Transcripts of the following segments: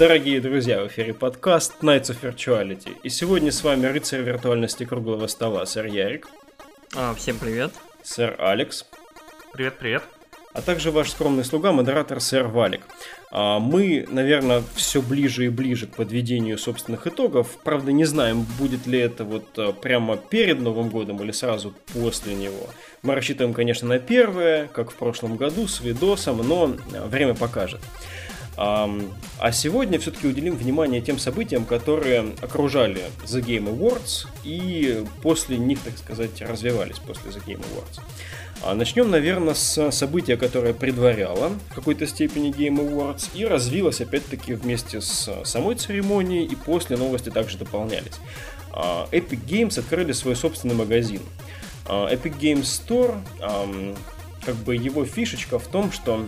Дорогие друзья, в эфире подкаст Nights of Virtuality. И сегодня с вами рыцарь виртуальности круглого стола, сэр Ярик. А, всем привет. Сэр Алекс. Привет-привет. А также ваш скромный слуга, модератор сэр Валик. А, мы, наверное, все ближе и ближе к подведению собственных итогов. Правда, не знаем, будет ли это вот а, прямо перед Новым годом или сразу после него. Мы рассчитываем, конечно, на первое, как в прошлом году, с видосом, но а, время покажет. А сегодня все-таки уделим внимание тем событиям, которые окружали The Game Awards и после них, так сказать, развивались после The Game Awards. А начнем, наверное, с события, которое предваряло в какой-то степени Game Awards и развилось, опять-таки, вместе с самой церемонией, и после новости также дополнялись. А, Epic Games открыли свой собственный магазин. А, Epic Games Store, как бы его фишечка в том, что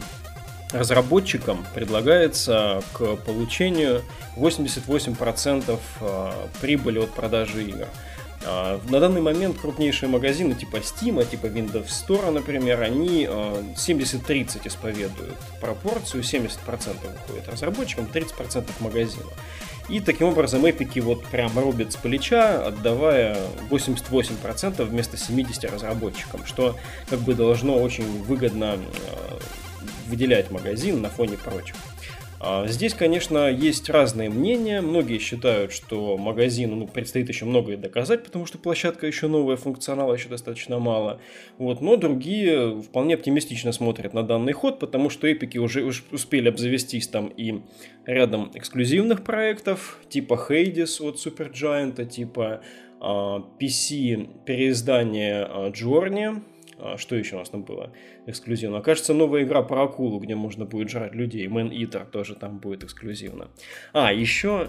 разработчикам предлагается к получению 88% а, прибыли от продажи игр. А, на данный момент крупнейшие магазины типа Steam, типа Windows Store, например, они 70-30 а, исповедуют пропорцию, 70% выходит разработчикам, 30% магазину. И таким образом эпики вот прям рубят с плеча, отдавая 88% вместо 70 разработчикам, что как бы должно очень выгодно выделять магазин на фоне прочих. А, здесь, конечно, есть разные мнения. Многие считают, что магазину ну, предстоит еще многое доказать, потому что площадка еще новая, функционала еще достаточно мало. Вот. Но другие вполне оптимистично смотрят на данный ход, потому что эпики уже успели обзавестись там и рядом эксклюзивных проектов, типа Hades от Supergiant, типа PC а, переиздание Journey, а, что еще у нас там было эксклюзивно? Кажется, новая игра про акулу, где можно будет жрать людей. Man Eater тоже там будет эксклюзивно. А, еще...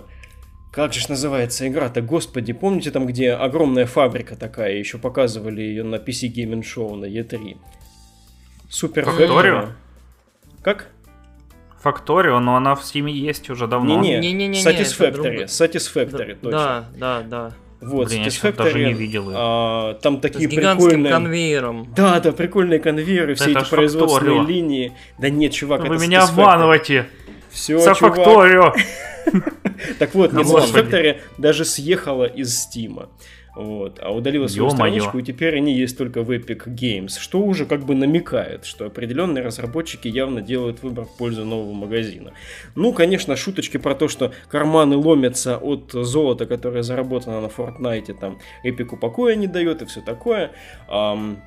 Как же называется игра-то, господи, помните там, где огромная фабрика такая, еще показывали ее на PC Gaming Show на E3? Супер Факторио? Как? Факторио, но она в Steam есть уже давно. Не-не, Satisfactory, Satisfactory, точно. Да, да, да. Вот, Блин, Satisfactory, даже не видел их. А, там такие С прикольные... конвейером. Да, да, прикольные конвейеры, все эти производственные Factorio. линии. Да нет, чувак, Вы это меня обманываете. Все, чувак. Факторио. Так вот, Satisfactory даже съехала из Стима. Вот, а удалила свою страничку, и теперь они есть только в Epic Games, что уже как бы намекает, что определенные разработчики явно делают выбор в пользу нового магазина. Ну, конечно, шуточки про то, что карманы ломятся от золота, которое заработано на Fortnite, там, Epic покоя не дает и все такое. Um,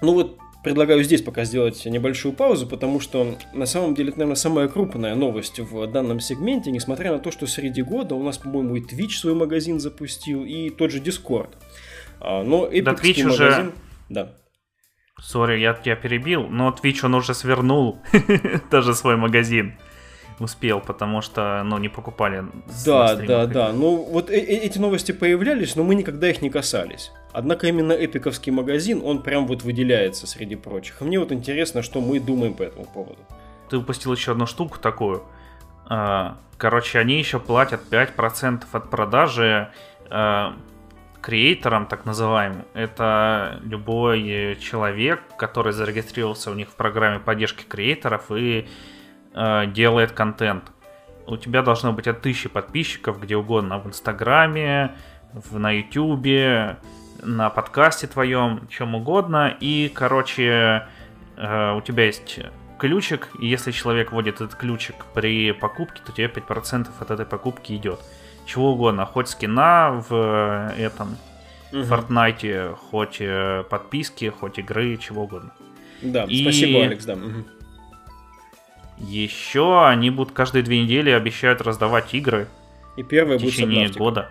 ну вот предлагаю здесь пока сделать небольшую паузу, потому что на самом деле это, наверное, самая крупная новость в данном сегменте, несмотря на то, что среди года у нас, по-моему, и Twitch свой магазин запустил, и тот же Discord. А, но Epic да, Twitch магазин... уже... Да. Сори, я тебя перебил, но Twitch он уже свернул даже свой магазин успел, потому что, ну, не покупали. Да, да, да. Ну, вот э -э эти новости появлялись, но мы никогда их не касались. Однако именно эпиковский магазин, он прям вот выделяется среди прочих. мне вот интересно, что мы думаем по этому поводу. Ты упустил еще одну штуку такую. А, короче, они еще платят 5% от продажи а, креаторам, так называемым. Это любой человек, который зарегистрировался у них в программе поддержки креаторов и а, делает контент. У тебя должно быть от тысячи подписчиков где угодно, в Инстаграме, в, на Ютубе, на подкасте твоем, чем угодно. И, короче, э, у тебя есть ключик, и если человек вводит этот ключик при покупке, то тебе 5% от этой покупки идет. Чего угодно, хоть скина в этом угу. Fortnite, хоть э, подписки, хоть игры, чего угодно. Да, и... спасибо, Алекс, да. Угу. Еще они будут каждые две недели обещают раздавать игры. И первое в течение будет года.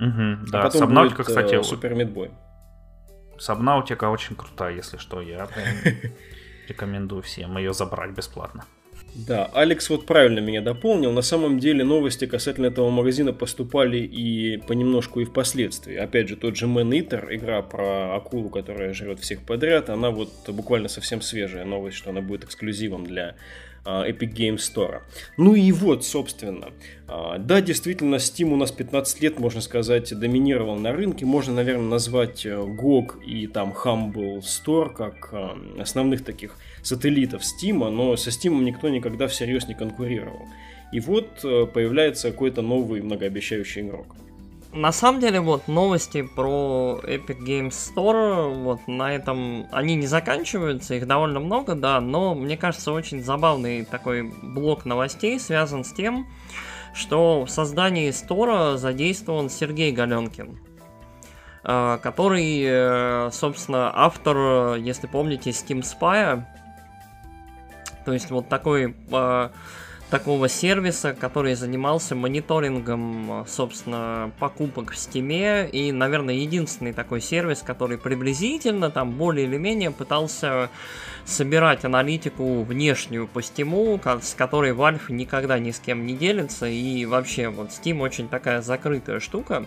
Угу, а да, потом Сабнаутика, будет, кстати, э, Супер Мидбой. Сабнаутика очень крутая, если что, я рекомендую всем ее забрать бесплатно. Да, Алекс вот правильно меня дополнил. На самом деле новости касательно этого магазина поступали и понемножку и впоследствии. Опять же, тот же Man Eater, игра про акулу, которая жрет всех подряд, она вот буквально совсем свежая новость, что она будет эксклюзивом для а, Epic Games Store. Ну и вот, собственно. А, да, действительно, Steam у нас 15 лет, можно сказать, доминировал на рынке. Можно, наверное, назвать GOG э, и там Humble Store как а, основных таких сателлитов Steam, но со Steam никто никогда всерьез не конкурировал. и вот э, появляется какой-то новый многообещающий игрок. На самом деле, вот новости про Epic Games Store, вот на этом они не заканчиваются, их довольно много, да, но мне кажется, очень забавный такой блок новостей связан с тем, что в создании Стора задействован Сергей Галенкин, э, который, э, собственно, автор, если помните, Steam Spy, то есть вот такой э, такого сервиса, который занимался мониторингом, собственно, покупок в Steam. И, наверное, единственный такой сервис, который приблизительно, там, более или менее пытался собирать аналитику внешнюю по Steam, с которой Valve никогда ни с кем не делится. И вообще, вот Steam очень такая закрытая штука.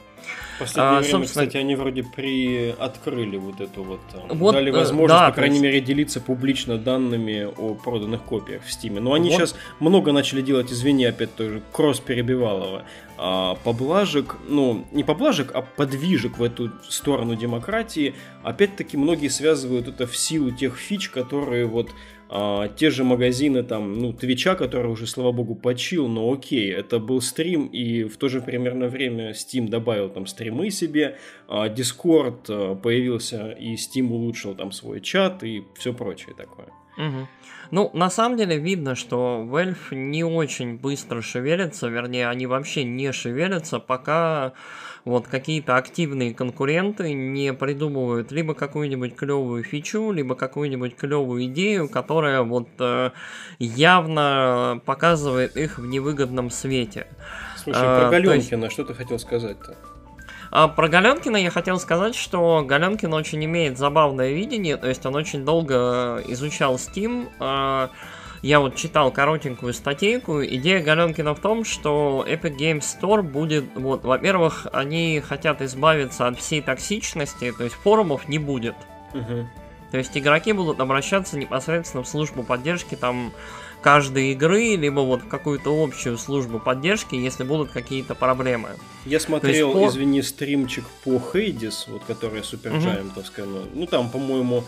В последнее а, время, собственно... кстати, они вроде при открыли вот эту вот, э, вот дали э, возможность, да, по крайней есть... мере, делиться публично данными о проданных копиях в Steam. Но они вот. сейчас много начали делать, извини, опять тоже, кросс перебивалого, а, поблажек, ну, не поблажек, а подвижек в эту сторону демократии. Опять-таки, многие связывают это в силу тех фич, которые вот а, те же магазины там, ну, Твича, который уже, слава богу, почил, но окей, это был стрим, и в то же примерно время Steam добавил там стримы себе, а, Discord а, появился, и Steam улучшил там свой чат и все прочее такое. Угу. Ну, на самом деле видно, что Valve не очень быстро шевелится, вернее, они вообще не шевелятся, пока вот какие-то активные конкуренты не придумывают либо какую-нибудь клевую фичу, либо какую-нибудь клевую идею, которая вот э, явно показывает их в невыгодном свете. Слушай, про а, Галенкина, есть... что ты хотел сказать-то? А про Галенкина я хотел сказать, что Галенкин очень имеет забавное видение, то есть он очень долго изучал Steam. Я вот читал коротенькую статейку. Идея Галенкина в том, что Epic Games Store будет, вот, во-первых, они хотят избавиться от всей токсичности, то есть форумов не будет. Угу. То есть игроки будут обращаться непосредственно в службу поддержки там каждой игры, либо вот какую-то общую службу поддержки, если будут какие-то проблемы. Я смотрел, по... извини, стримчик по Хейдис, вот который Giant, угу. ну, ну там, по-моему,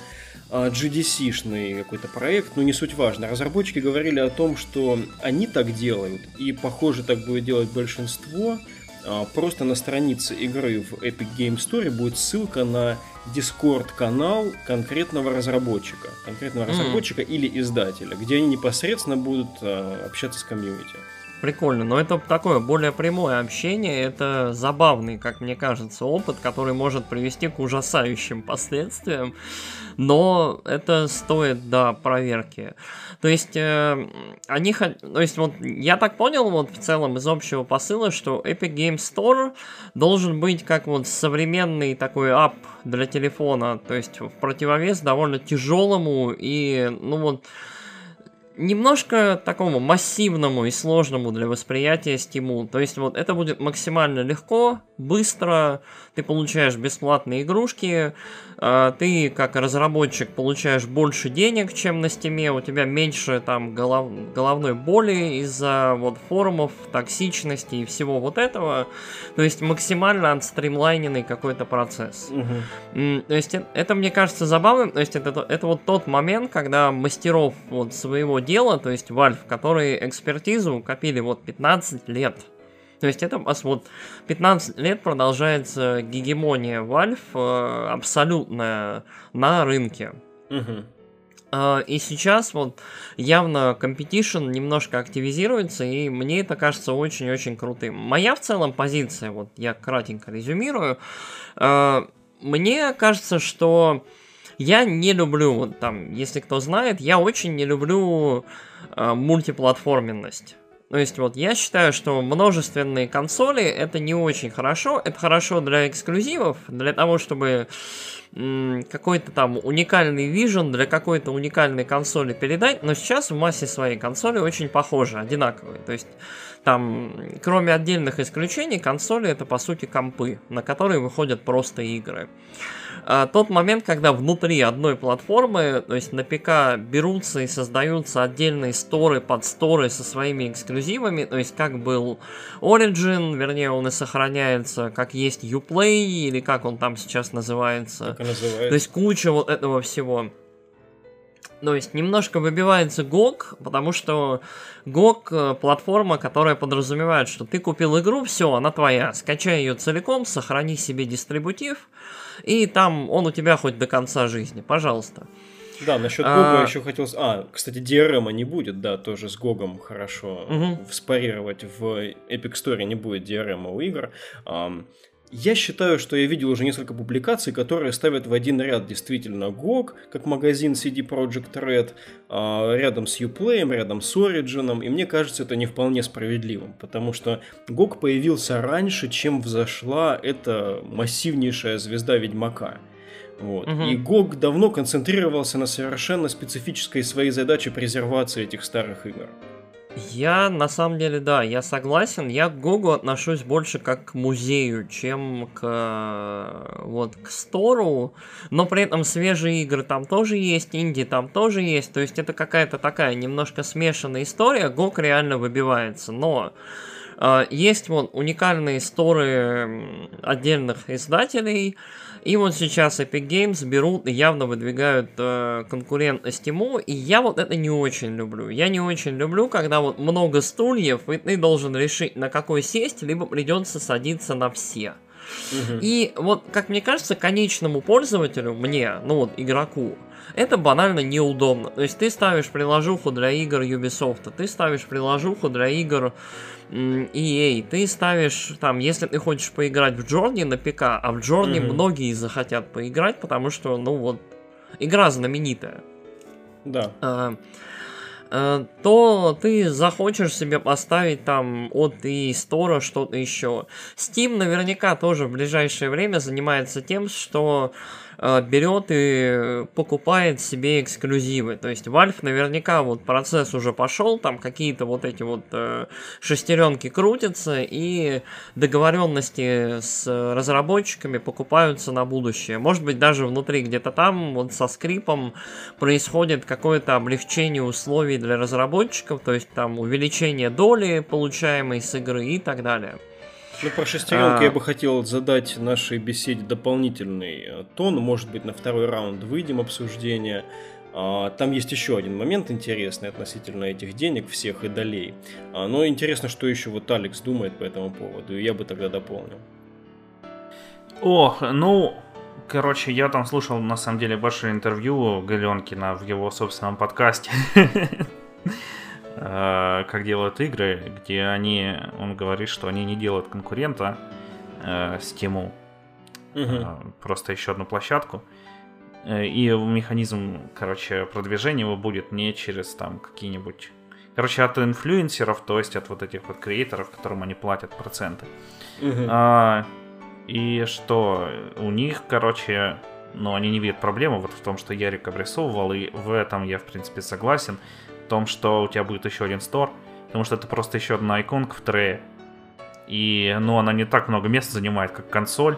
GDC-шный какой-то проект, но не суть важно. Разработчики говорили о том, что они так делают, и похоже так будет делать большинство, а, просто на странице игры в Epic Game Store будет ссылка на Discord канал конкретного разработчика, конкретного mm. разработчика или издателя, где они непосредственно будут а, общаться с комьюнити. Прикольно, но это такое более прямое общение, это забавный, как мне кажется, опыт, который может привести к ужасающим последствиям, но это стоит, да, проверки. То есть, э, они, то есть, вот, я так понял, вот, в целом, из общего посыла, что Epic Game Store должен быть как вот современный такой ап для телефона, то есть, в противовес довольно тяжелому и, ну вот, немножко такому массивному и сложному для восприятия стимул. То есть вот это будет максимально легко, быстро, ты получаешь бесплатные игрушки, ты как разработчик получаешь больше денег, чем на стиме, у тебя меньше там голов... головной боли из-за вот форумов, токсичности и всего вот этого. То есть максимально отстримлайненный какой-то процесс. Угу. То есть это, это мне кажется забавным, то есть это, это вот тот момент, когда мастеров вот своего дела, то есть Valve, которые экспертизу копили вот 15 лет, то есть это вот 15 лет продолжается гегемония Valve э, абсолютная на рынке. Угу. И сейчас вот явно competition немножко активизируется, и мне это кажется очень-очень крутым. Моя в целом позиция, вот я кратенько резюмирую, э, мне кажется, что я не люблю, вот там, если кто знает, я очень не люблю мультиплатформенность. То есть вот я считаю, что множественные консоли это не очень хорошо. Это хорошо для эксклюзивов, для того, чтобы какой-то там уникальный вижен для какой-то уникальной консоли передать, но сейчас в массе своей консоли очень похожи, одинаковые. То есть там, кроме отдельных исключений, консоли это по сути компы, на которые выходят просто игры. А, тот момент, когда внутри одной платформы, то есть на ПК берутся и создаются отдельные сторы под сторы со своими эксклюзивами, то есть как был Origin, вернее он и сохраняется, как есть Uplay, или как он там сейчас называется. называется. То есть куча вот этого всего. То есть немножко выбивается GOG, потому что GOG э, платформа, которая подразумевает, что ты купил игру, все, она твоя. Скачай ее целиком, сохрани себе дистрибутив, и там он у тебя хоть до конца жизни, пожалуйста. Да, насчет Гога а... еще хотелось... А, кстати, DRM не будет, да, тоже с Гогом хорошо угу. вспарировать. В Epic Store не будет DRM у игр. Я считаю, что я видел уже несколько публикаций, которые ставят в один ряд действительно GOG, как магазин CD Projekt Red, а, рядом с Uplay, рядом с Origin, и мне кажется, это не вполне справедливым, потому что GOG появился раньше, чем взошла эта массивнейшая звезда Ведьмака. Вот. Угу. И GOG давно концентрировался на совершенно специфической своей задаче презервации этих старых игр. Я, на самом деле, да, я согласен. Я к Гогу отношусь больше как к музею, чем к вот к Стору. Но при этом свежие игры там тоже есть, инди там тоже есть. То есть это какая-то такая немножко смешанная история. Гог реально выбивается. Но э, есть вот уникальные сторы отдельных издателей. И вот сейчас Epic Games берут и явно выдвигают э, конкурент Steam, и я вот это не очень люблю. Я не очень люблю, когда вот много стульев, и ты должен решить, на какой сесть, либо придется садиться на все. Угу. И вот, как мне кажется, конечному пользователю, мне, ну вот, игроку, это банально неудобно. То есть ты ставишь приложуху для игр Ubisoft, ты ставишь приложуху для игр EA, ты ставишь там, если ты хочешь поиграть в Джорни на ПК, а в Джорни mm-hmm. многие захотят поиграть, потому что, ну вот, игра знаменитая. Да. А, а, то ты захочешь себе поставить там от и стора что-то еще. Steam наверняка тоже в ближайшее время занимается тем, что берет и покупает себе эксклюзивы. То есть Valve наверняка вот процесс уже пошел, там какие-то вот эти вот э, шестеренки крутятся и договоренности с разработчиками покупаются на будущее. Может быть даже внутри где-то там вот со скрипом происходит какое-то облегчение условий для разработчиков, то есть там увеличение доли получаемой с игры и так далее. Ну, про шестеренку а... я бы хотел задать нашей беседе дополнительный э, тон. Может быть, на второй раунд выйдем обсуждения. А, там есть еще один момент интересный относительно этих денег всех и долей. А, но интересно, что еще вот Алекс думает по этому поводу, и я бы тогда дополнил. Ох, ну, короче, я там слушал, на самом деле, большое интервью Галенкина в его собственном подкасте. Э, как делают игры, где они, он говорит, что они не делают конкурента э, Steam, угу. просто еще одну площадку. И механизм, короче, продвижения его будет не через там какие-нибудь... Короче, от инфлюенсеров, то есть от вот этих вот креаторов, которым они платят проценты. Угу. А, и что у них, короче, ну, они не видят проблемы вот в том, что Ярик обрисовывал, и в этом я, в принципе, согласен том, что у тебя будет еще один стор, потому что это просто еще одна иконка в трее. И, ну, она не так много места занимает, как консоль.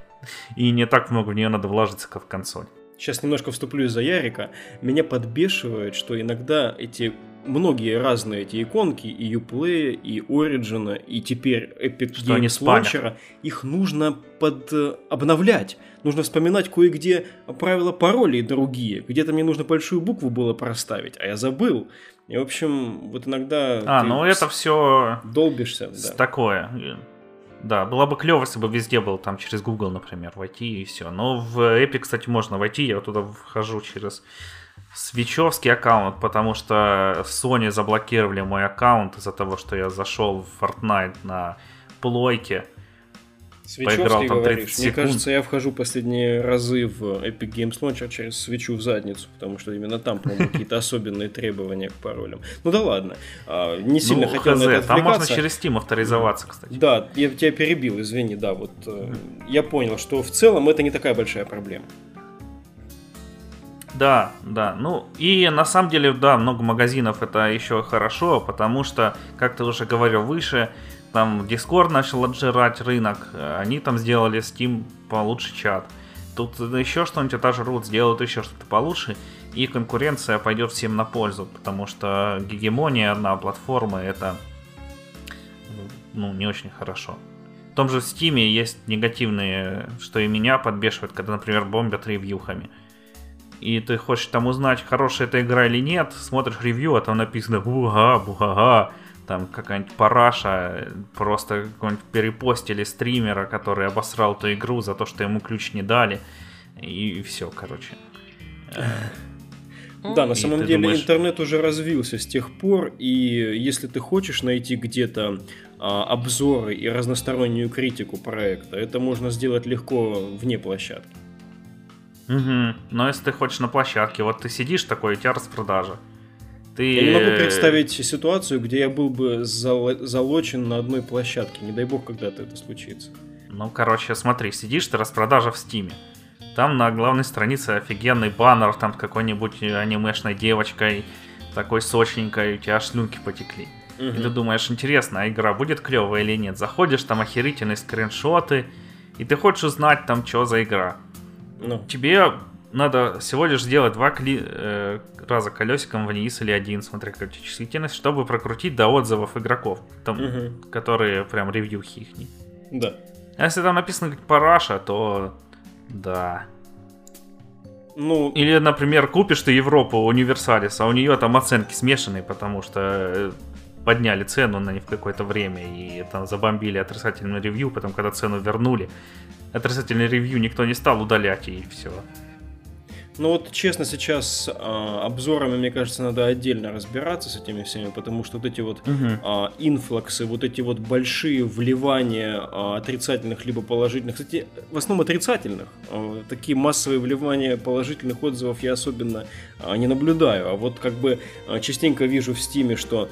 И не так много в нее надо вложиться, как в консоль. Сейчас немножко вступлю из-за Ярика. Меня подбешивает, что иногда эти многие разные эти иконки, и Uplay, и Origin, и теперь Epic что Games Launcher, их нужно под э, обновлять. Нужно вспоминать кое-где правила паролей другие. Где-то мне нужно большую букву было проставить, а я забыл. И, в общем, вот иногда... А, ну это все... Долбишься, да. Такое. Да, было бы клево, если бы везде был там через Google, например, войти и все. Но в Epic, кстати, можно войти. Я туда вхожу через свечевский аккаунт, потому что Sony заблокировали мой аккаунт из-за того, что я зашел в Fortnite на плойке. Свечевский там говоришь? Секунд. Мне кажется, я вхожу последние разы в Epic Games Launcher через свечу в задницу, потому что именно там, по-моему, какие-то особенные требования к паролям. Ну да ладно, а, не сильно ну, хотел хз, на это Там можно через Steam авторизоваться, кстати. Да, я тебя перебил, извини, да, вот mm я понял, что в целом это не такая большая проблема. Да, да. Ну, и на самом деле, да, много магазинов это еще хорошо, потому что, как ты уже говорил выше, там Discord начал отжирать рынок, они там сделали Steam получше чат. Тут еще что-нибудь отожрут, сделают еще что-то получше, и конкуренция пойдет всем на пользу, потому что гегемония на платформы это ну, не очень хорошо. В том же Steam есть негативные, что и меня подбешивает, когда, например, бомбят ревьюхами. и ты хочешь там узнать, хорошая эта игра или нет, смотришь ревью, а там написано буга, бугага, там какая-нибудь параша, просто какой-нибудь перепостили стримера, который обосрал эту игру за то, что ему ключ не дали, и все, короче. Да, на самом деле думаешь... интернет уже развился с тех пор, и если ты хочешь найти где-то а, обзоры и разностороннюю критику проекта, это можно сделать легко вне площадки. Угу. Но если ты хочешь на площадке, вот ты сидишь такой, у тебя распродажа. Ты... Я не могу представить ситуацию, где я был бы зал... залочен на одной площадке. Не дай бог, когда-то это случится. Ну, короче, смотри, сидишь ты распродажа в Стиме. Там на главной странице офигенный баннер, там с какой-нибудь анимешной девочкой, такой сочненькой, у тебя аж слюнки потекли. Угу. И ты думаешь, интересно, а игра будет клевая или нет? Заходишь, там охерительные скриншоты, и ты хочешь узнать там, что за игра. Ну. Тебе надо всего лишь сделать два кли... э, раза колесиком вниз или один, смотря какая чувствительность, чтобы прокрутить до отзывов игроков, там, угу. которые прям ревьюхи их. Да. А если там написано как параша, то да. Ну... Или, например, купишь ты Европу Универсалис, а у нее там оценки смешанные, потому что э, подняли цену на них в какое-то время и там забомбили отрицательный ревью, потом когда цену вернули, отрицательный ревью никто не стал удалять и все. Ну вот, честно, сейчас э, обзорами, мне кажется, надо отдельно разбираться с этими всеми, потому что вот эти вот угу. э, инфлаксы, вот эти вот большие вливания э, отрицательных либо положительных, кстати, в основном отрицательных, э, такие массовые вливания положительных отзывов я особенно э, не наблюдаю, а вот как бы э, частенько вижу в Стиме, что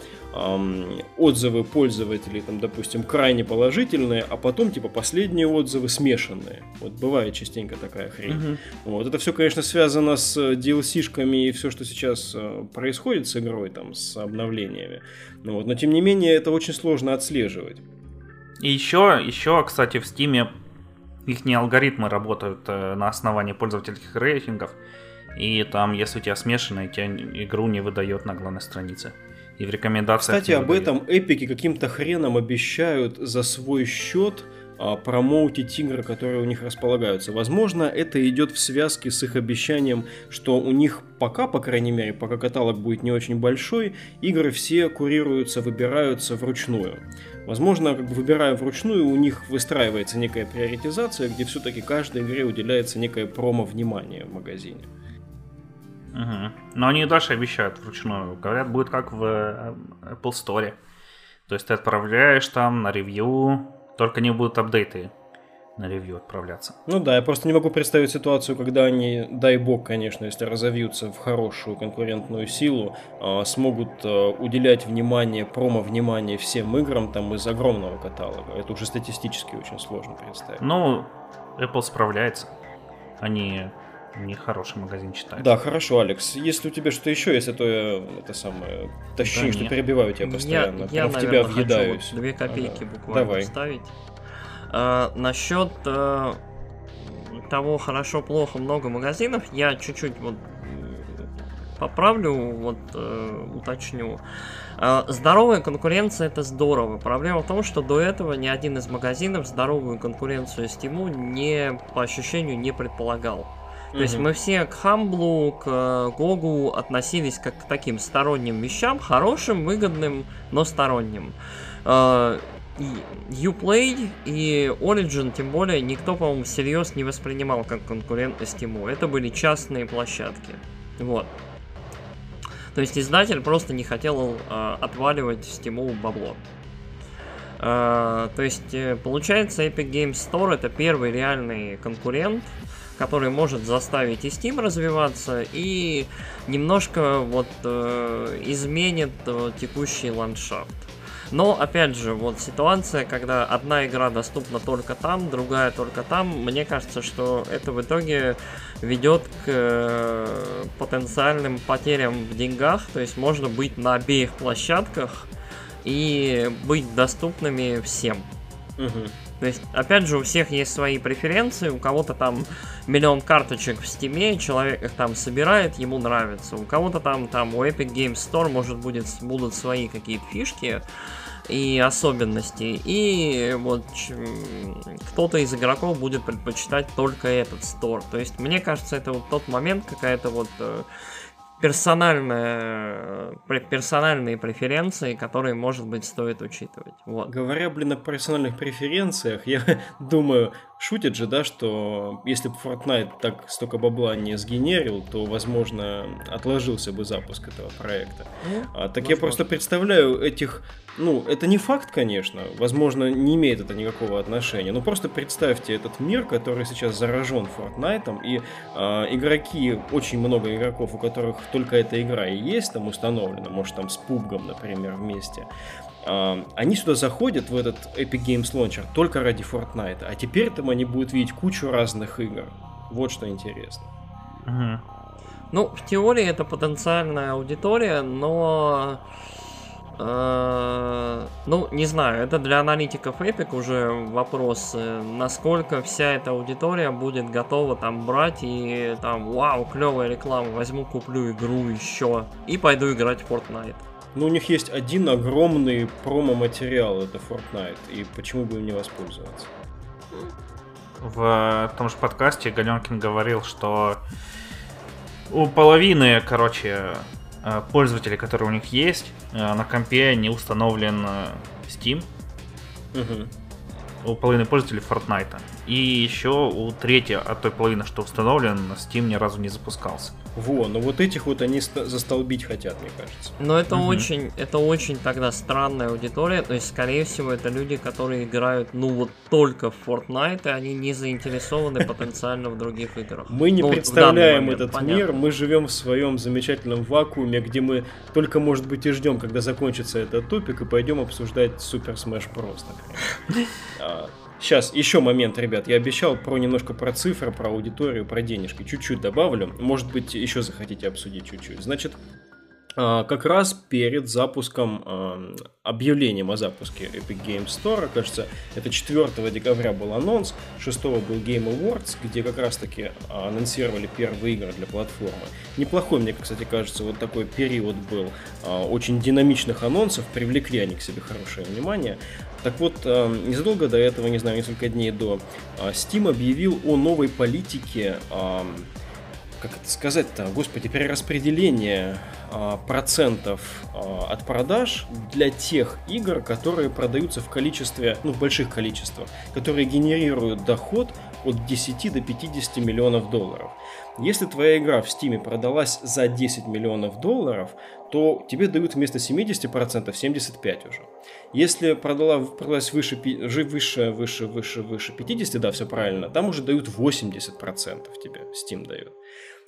отзывы пользователей, там, допустим, крайне положительные, а потом, типа, последние отзывы смешанные. Вот бывает частенько такая хрень. Uh-huh. Вот это все, конечно, связано с DLC-шками и все, что сейчас э, происходит с игрой, там, с обновлениями. Ну, вот, но, тем не менее, это очень сложно отслеживать. И еще, еще, кстати, в Steam их не алгоритмы работают э, на основании пользовательских рейтингов. И там, если у тебя смешанная, тебе игру не выдает на главной странице и в рекомендациях. Кстати, об этом эпики каким-то хреном обещают за свой счет а, промоутить игры, которые у них располагаются. Возможно, это идет в связке с их обещанием, что у них пока, по крайней мере, пока каталог будет не очень большой, игры все курируются, выбираются вручную. Возможно, как бы выбирая вручную, у них выстраивается некая приоритизация, где все-таки каждой игре уделяется некое промо-внимание в магазине. Угу. Но они дальше обещают вручную. Говорят, будет как в э, Apple Store. То есть ты отправляешь там на ревью, только не будут апдейты на ревью отправляться. Ну да, я просто не могу представить ситуацию, когда они, дай бог, конечно, если разовьются в хорошую конкурентную силу, а, смогут а, уделять внимание, промо-внимание всем играм там из огромного каталога. Это уже статистически очень сложно представить. Ну, Apple справляется. Они не хороший магазин читать. Да, хорошо, Алекс. Если у тебя что-то еще есть, а то я это самое ощущение, да что перебиваю тебя постоянно. Я, я в тебя въедаюсь. Вот две копейки ага. буквально Давай. вставить. А, насчет а, того хорошо-плохо много магазинов, я чуть-чуть вот поправлю, вот э, уточню. Э, здоровая конкуренция это здорово. Проблема в том, что до этого ни один из магазинов здоровую конкуренцию Steam не по ощущению не предполагал. То есть мы все к Хамблу, к Гогу относились как к таким сторонним вещам, хорошим, выгодным, но сторонним. Uh, Uplay и Origin, тем более, никто, по-моему, всерьез не воспринимал как конкуренты Steam. Это были частные площадки. Вот. То есть издатель просто не хотел uh, отваливать Steam бабло. Uh, то есть, э, получается, Epic Games Store это первый реальный конкурент который может заставить и Steam развиваться, и немножко вот э, изменит э, текущий ландшафт. Но, опять же, вот ситуация, когда одна игра доступна только там, другая только там, мне кажется, что это в итоге ведет к э, потенциальным потерям в деньгах, то есть можно быть на обеих площадках и быть доступными всем. Угу. То есть, опять же, у всех есть свои преференции, у кого-то там миллион карточек в стиме, человек их там собирает, ему нравится. У кого-то там, там, у Epic Games Store, может, будет, будут свои какие-то фишки, и особенностей. И вот кто-то из игроков будет предпочитать только этот стор. То есть, мне кажется, это вот тот момент, какая-то вот э, персональные, персональные преференции, которые, может быть, стоит учитывать. Вот. Говоря, блин, о персональных преференциях, я думаю, шутят же, да, что если бы Fortnite так столько бабла не сгенерил, то, возможно, отложился бы запуск этого проекта. Ну, а, так возможно. я просто представляю этих ну, это не факт, конечно, возможно, не имеет это никакого отношения, но просто представьте этот мир, который сейчас заражен Fortnite, и э, игроки, очень много игроков, у которых только эта игра и есть там установлена, может там с пубгом, например, вместе, э, они сюда заходят в этот Epic Games Launcher только ради Fortnite, а теперь там они будут видеть кучу разных игр. Вот что интересно. Угу. Ну, в теории это потенциальная аудитория, но ну, не знаю, это для аналитиков Epic уже вопрос, э, насколько вся эта аудитория будет готова там брать и там, вау, клевая реклама, возьму, куплю игру еще и пойду играть в Fortnite. Ну, у них есть один огромный промо-материал, это Fortnite, и почему бы им не воспользоваться? В том же подкасте Галенкин говорил, что у половины, короче, Э, пользователей, которые у них есть, э, на компе не установлен э, Steam. Угу у половины пользователей Fortnite. И еще у третьей от той половины, что установлен, Steam ни разу не запускался. Во, но вот этих вот они застолбить хотят, мне кажется. Но это угу. очень, это очень тогда странная аудитория. То есть, скорее всего, это люди, которые играют, ну вот только в Fortnite, и они не заинтересованы потенциально в других играх. Мы не ну, представляем момент, этот понятно. мир, мы живем в своем замечательном вакууме, где мы только, может быть, и ждем, когда закончится этот топик, и пойдем обсуждать Super Smash Bros. Например. Сейчас, еще момент, ребят. Я обещал про немножко про цифры, про аудиторию, про денежки. Чуть-чуть добавлю. Может быть, еще захотите обсудить чуть-чуть. Значит, а, как раз перед запуском, а, объявлением о запуске Epic Games Store, кажется, это 4 декабря был анонс, 6 был Game Awards, где как раз таки анонсировали первые игры для платформы. Неплохой, мне, кстати, кажется, вот такой период был а, очень динамичных анонсов, привлекли они к себе хорошее внимание. Так вот, незадолго до этого, не знаю, несколько дней до, Steam объявил о новой политике как это сказать-то, господи, перераспределение а, процентов а, от продаж для тех игр, которые продаются в количестве, ну, в больших количествах, которые генерируют доход от 10 до 50 миллионов долларов. Если твоя игра в Steam продалась за 10 миллионов долларов, то тебе дают вместо 70% 75 уже. Если продала, продалась выше, выше, выше, выше, выше 50, да, все правильно, там уже дают 80% тебе Steam дает.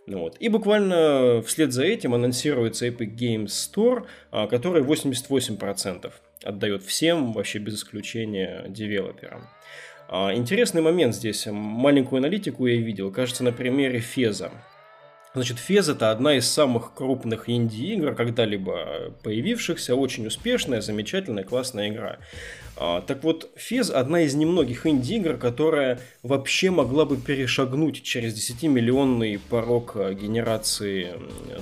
Ну вот. И буквально вслед за этим анонсируется Epic Games Store, а, который 88% отдает всем, вообще без исключения девелоперам. А, интересный момент здесь. Маленькую аналитику я видел, кажется, на примере Феза. Значит, Фез это одна из самых крупных инди-игр, когда-либо появившихся, очень успешная, замечательная, классная игра. А, так вот, Фез одна из немногих инди-игр, которая вообще могла бы перешагнуть через 10-миллионный порог а, генерации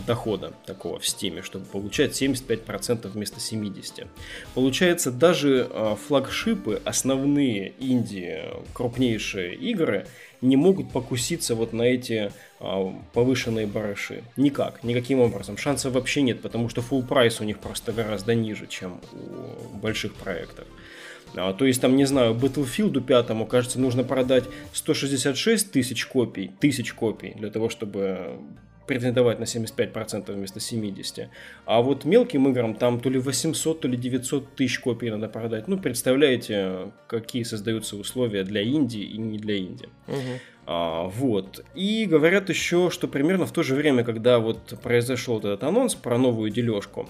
дохода такого в Стиме, чтобы получать 75% вместо 70%. Получается, даже а, флагшипы, основные инди, крупнейшие игры – не могут покуситься вот на эти а, повышенные барыши. Никак, никаким образом. Шансов вообще нет, потому что full прайс у них просто гораздо ниже, чем у больших проектов. А, то есть, там, не знаю, Battlefield 5, кажется, нужно продать 166 тысяч копий, тысяч копий, для того, чтобы претендовать на 75% вместо 70%. А вот мелким играм там то ли 800, то ли 900 тысяч копий надо продать. Ну, представляете, какие создаются условия для Индии и не для Индии. Угу. А, вот. И говорят еще, что примерно в то же время, когда вот произошел этот анонс про новую дележку,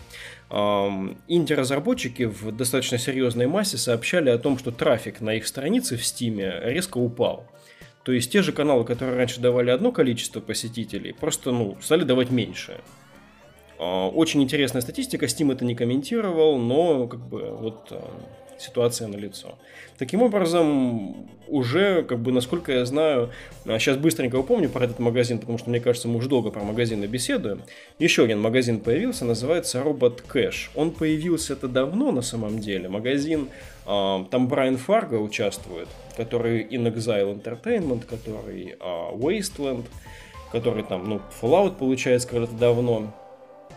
инди-разработчики в достаточно серьезной массе сообщали о том, что трафик на их странице в Steam резко упал. То есть те же каналы, которые раньше давали одно количество посетителей, просто ну, стали давать меньше. А, очень интересная статистика, Steam это не комментировал, но как бы вот а, ситуация на лицо. Таким образом, уже, как бы, насколько я знаю, сейчас быстренько упомню про этот магазин, потому что, мне кажется, мы уже долго про магазины беседуем. Еще один магазин появился, называется Robot Cash. Он появился это давно, на самом деле. Магазин, там Брайан Фарго участвует, который In Exile Entertainment, который Wasteland, который там, ну, Fallout получается когда-то давно.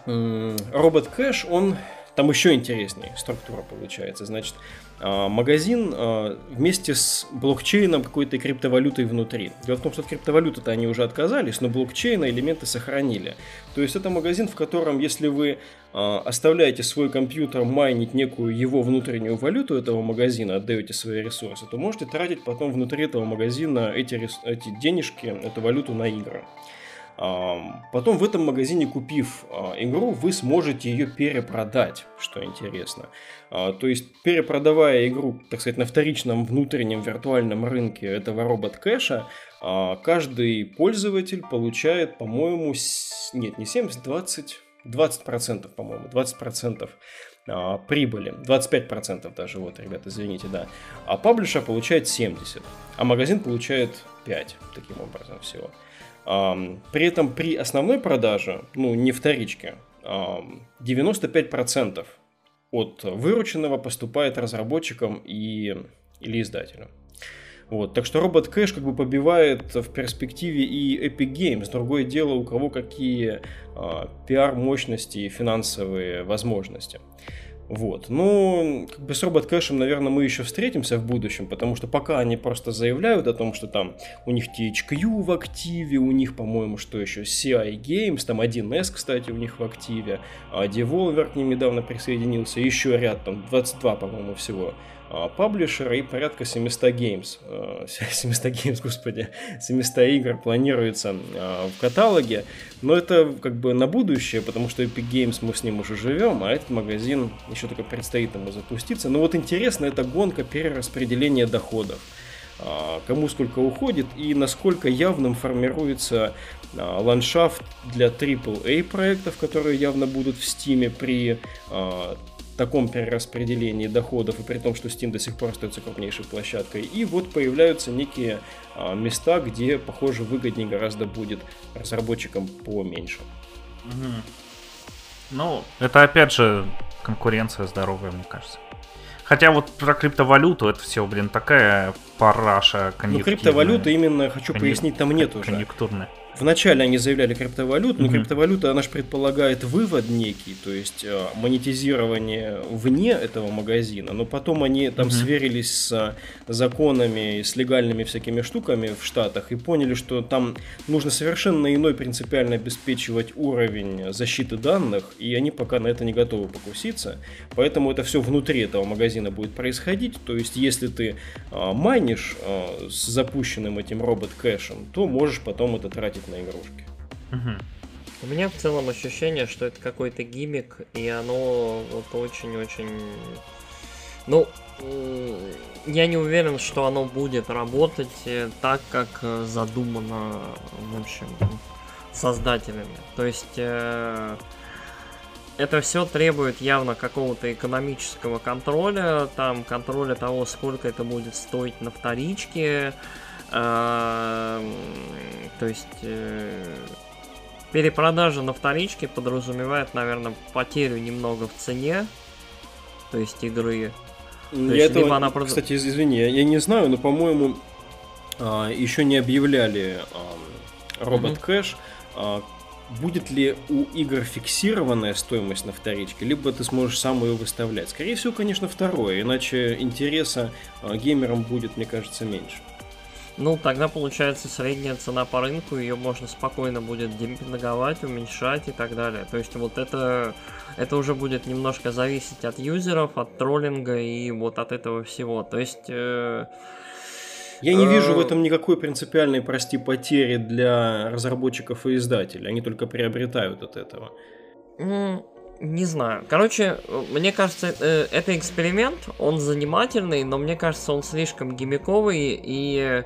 Робот Кэш, он там еще интереснее структура получается. Значит, а, магазин а, вместе с блокчейном какой-то криптовалютой внутри. Дело в том, что от криптовалюты-то они уже отказались, но блокчейна элементы сохранили. То есть это магазин, в котором, если вы а, оставляете свой компьютер майнить некую его внутреннюю валюту этого магазина, отдаете свои ресурсы, то можете тратить потом внутри этого магазина эти, эти денежки, эту валюту на игры. Потом в этом магазине, купив а, игру, вы сможете ее перепродать, что интересно. А, то есть, перепродавая игру, так сказать, на вторичном внутреннем виртуальном рынке этого робот-кэша, а, каждый пользователь получает, по-моему, нет, не 70, 20, 20%, по-моему, 20% прибыли, 25% даже, вот, ребята, извините, да. А паблишер получает 70, а магазин получает 5, таким образом всего. При этом при основной продаже, ну не вторичке, 95% от вырученного поступает разработчикам и, или издателям. Вот, так что робот кэш как бы побивает в перспективе и Epic Games. Другое дело, у кого какие а, пиар-мощности и финансовые возможности. Вот. Ну, как бы с робот кэшем, наверное, мы еще встретимся в будущем, потому что пока они просто заявляют о том, что там у них THQ в активе, у них, по-моему, что еще, CI Games, там 1С, кстати, у них в активе, а Devolver к ним недавно присоединился, еще ряд, там 22, по-моему, всего паблишера и порядка 700 games, 700 games, господи, 700 игр планируется а, в каталоге, но это как бы на будущее, потому что Epic Games мы с ним уже живем, а этот магазин еще только предстоит ему запуститься. Но вот интересно, это гонка перераспределения доходов. А, кому сколько уходит и насколько явным формируется ландшафт для AAA проектов, которые явно будут в Steam при таком перераспределении доходов, и при том, что Steam до сих пор остается крупнейшей площадкой. И вот появляются некие а, места, где, похоже, выгоднее гораздо будет разработчикам поменьше. Угу. Ну, это опять же конкуренция здоровая, мне кажется. Хотя вот про криптовалюту это все, блин, такая параша Ну, криптовалюта именно, хочу Конъюнк... пояснить, там нет уже. Конъюнктурная. Вначале они заявляли криптовалюту, но mm-hmm. криптовалюта, она же предполагает вывод некий, то есть э, монетизирование вне этого магазина, но потом они там mm-hmm. сверились с законами, с легальными всякими штуками в Штатах и поняли, что там нужно совершенно иной принципиально обеспечивать уровень защиты данных, и они пока на это не готовы покуситься, поэтому это все внутри этого магазина будет происходить, то есть если ты э, майнишь э, с запущенным этим робот-кэшем, то можешь потом это тратить на игрушки. Угу. У меня в целом ощущение, что это какой-то гиммик, и оно вот очень-очень... Ну, я не уверен, что оно будет работать э, так, как э, задумано, в общем, создателями. То есть э, это все требует явно какого-то экономического контроля, там контроля того, сколько это будет стоить на вторичке, то есть э, перепродажа на вторичке подразумевает, наверное, потерю немного в цене, то есть игры. То я есть, этого, она... Кстати, извини, я, я не знаю, но, по-моему, а, еще не объявляли робот кэш. А, будет ли у игр фиксированная стоимость на вторичке, либо ты сможешь сам ее выставлять. Скорее всего, конечно, второе, иначе интереса а, геймерам будет, мне кажется, меньше. Ну, тогда получается средняя цена по рынку, ее можно спокойно будет демпинговать, уменьшать и так далее. То есть вот это, это уже будет немножко зависеть от юзеров, от троллинга и вот от этого всего. То есть... Э, я не вижу в э, этом никакой принципиальной, прости, потери для разработчиков и издателей. Они только приобретают от этого. Не знаю. Короче, мне кажется, э, это эксперимент, он занимательный, но мне кажется, он слишком гимиковый и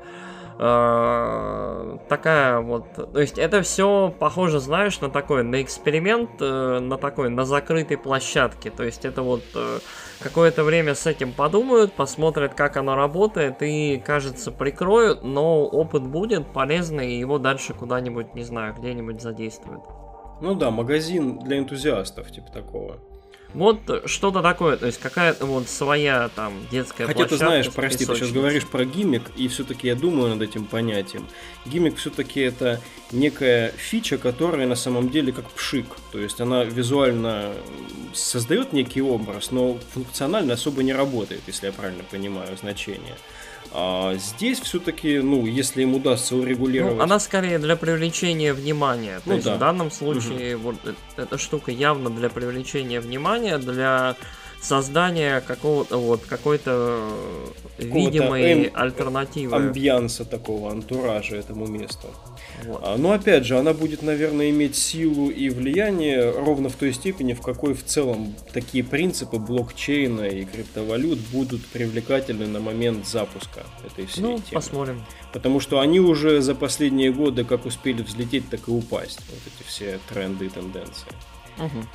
э, такая вот, то есть это все похоже, знаешь, на такой, на эксперимент, э, на такой, на закрытой площадке, то есть это вот э, какое-то время с этим подумают, посмотрят, как оно работает и, кажется, прикроют, но опыт будет полезный, и его дальше куда-нибудь, не знаю, где-нибудь задействуют. Ну да, магазин для энтузиастов, типа такого. Вот что-то такое, то есть какая-то вот своя там детская Хотя ты знаешь, прости, ты сейчас говоришь про гиммик, и все-таки я думаю над этим понятием. Гиммик все-таки это некая фича, которая на самом деле как пшик. То есть она визуально создает некий образ, но функционально особо не работает, если я правильно понимаю значение. А здесь все-таки, ну, если им удастся урегулировать... Ну, она скорее для привлечения внимания. То Ну есть да. в данном случае вот э- эта штука явно для привлечения внимания, для создания какого-то вот какой-то э, Какого-то видимой эм- альтернативы. амбианса такого, антуража этому месту. Вот. А, Но опять же, она будет, наверное, иметь силу и влияние ровно в той степени, в какой в целом такие принципы блокчейна и криптовалют будут привлекательны на момент запуска этой всей Ну, темы. посмотрим. Потому что они уже за последние годы как успели взлететь, так и упасть. Вот эти все тренды и тенденции. Мгм.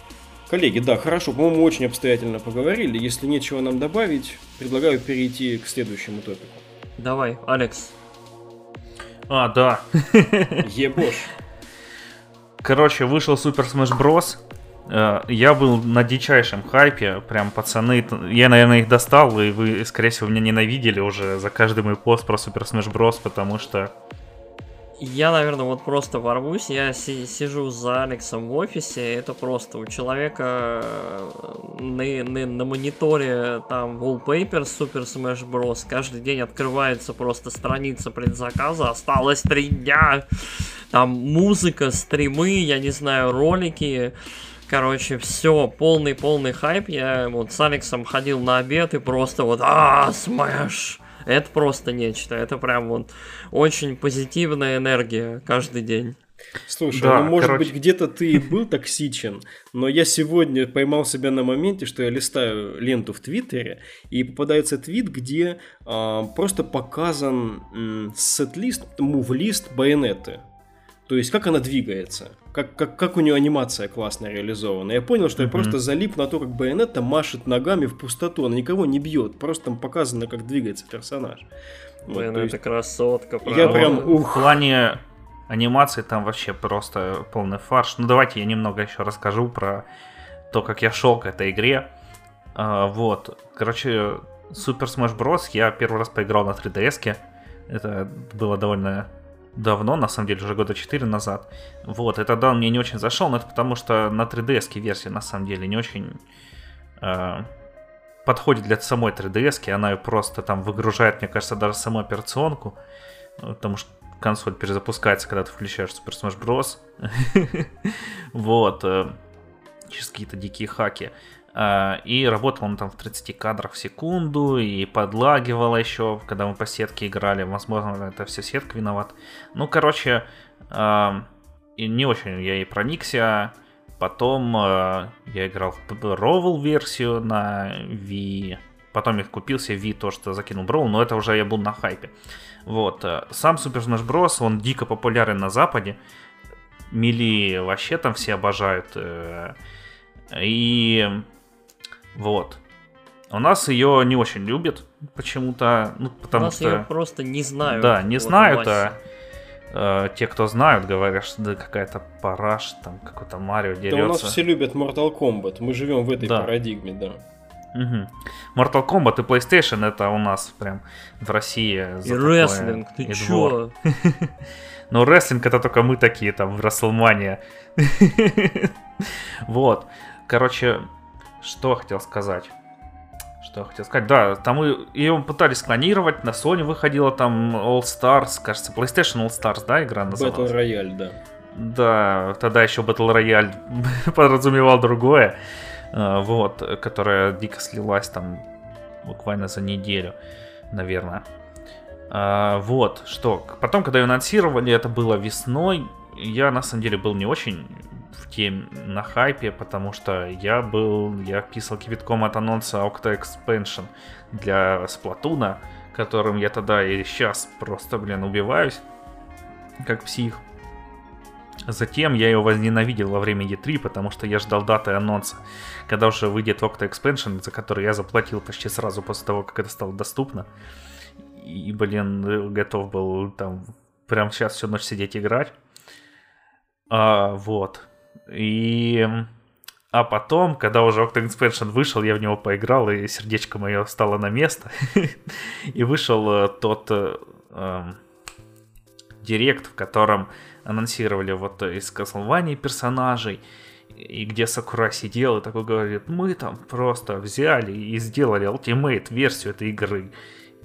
Коллеги, да, хорошо, по-моему, очень обстоятельно поговорили. Если нечего нам добавить, предлагаю перейти к следующему топику. Давай, Алекс. А, да. Ебош. Короче, вышел Super Smash Bros. Э, Я был на дичайшем хайпе, прям пацаны, я, наверное, их достал, и вы, скорее всего, меня ненавидели уже за каждый мой пост про Super Smash Bros, потому что Я, наверное, вот просто ворвусь. Я си- сижу за Алексом в офисе. Это просто у человека э, на, на- на мониторе там wallpaper Super Smash Bros. Каждый день открывается просто страница предзаказа. Осталось три дня. Там музыка, стримы, я не знаю, ролики. Короче, все, полный-полный хайп. Я вот с Алексом ходил на обед и просто вот, а, смэш. Это просто нечто. Это прям вот очень позитивная энергия каждый день. Слушай, Да, ну может короче. быть где-то ты и был токсичен, но я сегодня поймал себя на моменте, что я листаю ленту в Твиттере, и попадается твит, где а, просто показан м, сет-лист, мув-лист байонеты. То есть, как она двигается, как, как, как у нее анимация классно реализована. Я понял, что я Мгм. просто залип на то, как байонета машет ногами в пустоту, она никого не бьет, просто там показано, как двигается персонаж. Вот, Блин, то это есть, красотка, я правда. прям, в ух, плане анимации там вообще просто полный фарш. Ну, давайте я немного еще расскажу про то, как я шел к этой игре. А, вот, короче, Super Smash Bros. я первый раз поиграл на 3DS. Это было довольно давно, на самом деле, уже года 4 назад. Вот, и тогда мне не очень зашел, но это потому что на 3DS версия, на самом деле, не очень э, подходит для самой 3DS, она ее просто там выгружает, мне кажется, даже саму операционку, э, потому что консоль перезапускается, когда ты включаешь Super Smash Bros. Вот, э, через какие-то дикие хаки. А, И работал он там в 30 кадрах в секунду, и подлагивало еще, когда мы по сетке играли. Возможно, это все сетка виноват. Ну, короче, а, и не очень я и проникся. Потом э, я играл в Roval версию на Wii. Потом я купил себе Wii, то, что закинул Brawl, но это уже я был на хайпе. Вот. э, Сам Super Smash Bros. он дико популярен на Западе. Мили вообще там все обожают. э, И вот. У нас ее не очень любят почему-то. Ну, У потому нас что... ее просто не знают. Да, не вот знают, а э, те, кто знают, говорят, что да, какая-то параш, там какой-то Марио да дерется. у нас все любят Mortal Kombat, мы живем в этой Да. парадигме, да. Мгм. Mortal Kombat и PlayStation это у нас прям в России. за И такое, рестлинг, ты чё? Но рестлинг это только мы такие там в Расселмане. Вот. Короче, что я хотел сказать? Что я хотел сказать? Да, там ее пытались клонировать, на Sony выходила там All Stars, кажется, PlayStation All Stars, да, игра Battle называлась? Royale, да. Да, тогда еще Battle Royale подразумевал другое, э, вот, которая дико слилась там буквально за неделю, наверное. А, Вот, что, потом, когда ее анонсировали, это было весной, я на самом деле был не очень в теме на хайпе, потому что я был, я писал кипятком от анонса Octa Expansion для Сплатуна, которым я тогда и сейчас просто, блин, убиваюсь, как псих. Затем я его возненавидел во время E3, потому что я ждал даты анонса, когда уже выйдет Octa Expansion, за который я заплатил почти сразу после того, как это стало доступно. И, блин, готов был там прямо сейчас всю ночь сидеть играть. А, вот. И... А потом, когда уже Octa Expansion вышел, я в него поиграл, и сердечко мое стало на место. и вышел э, тот э, эм, директ, в котором анонсировали вот из Castlevania персонажей, и где Сакура сидел и такой говорит, мы там просто взяли и сделали Ultimate версию этой игры.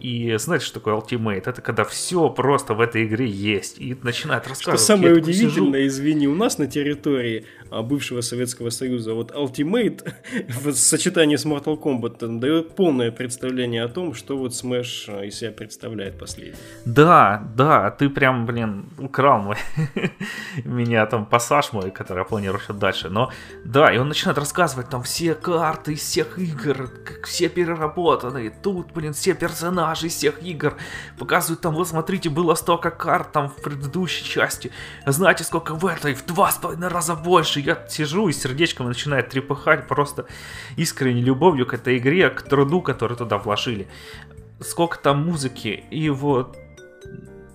И знаете, что такое Ultimate? Это когда все просто в этой игре есть. И начинает рассказывать. Что самое удивительное, сижу... извини, у нас на территории а, бывшего Советского Союза вот Ultimate в сочетании с Mortal Kombat дает полное представление о том, что вот Smash а, из себя представляет последний. Да, да, ты прям, блин, украл мой меня там пассаж мой, который я планирую еще дальше. Но да, и он начинает рассказывать там все карты из всех игр, как все переработанные. Тут, блин, все персонажи персонажей всех игр. Показывают там, вот смотрите, было столько карт там в предыдущей части. Знаете, сколько в этой? В два с половиной раза больше. Я сижу и сердечком начинает трепыхать просто искренней любовью к этой игре, к труду, который туда вложили. Сколько там музыки. И вот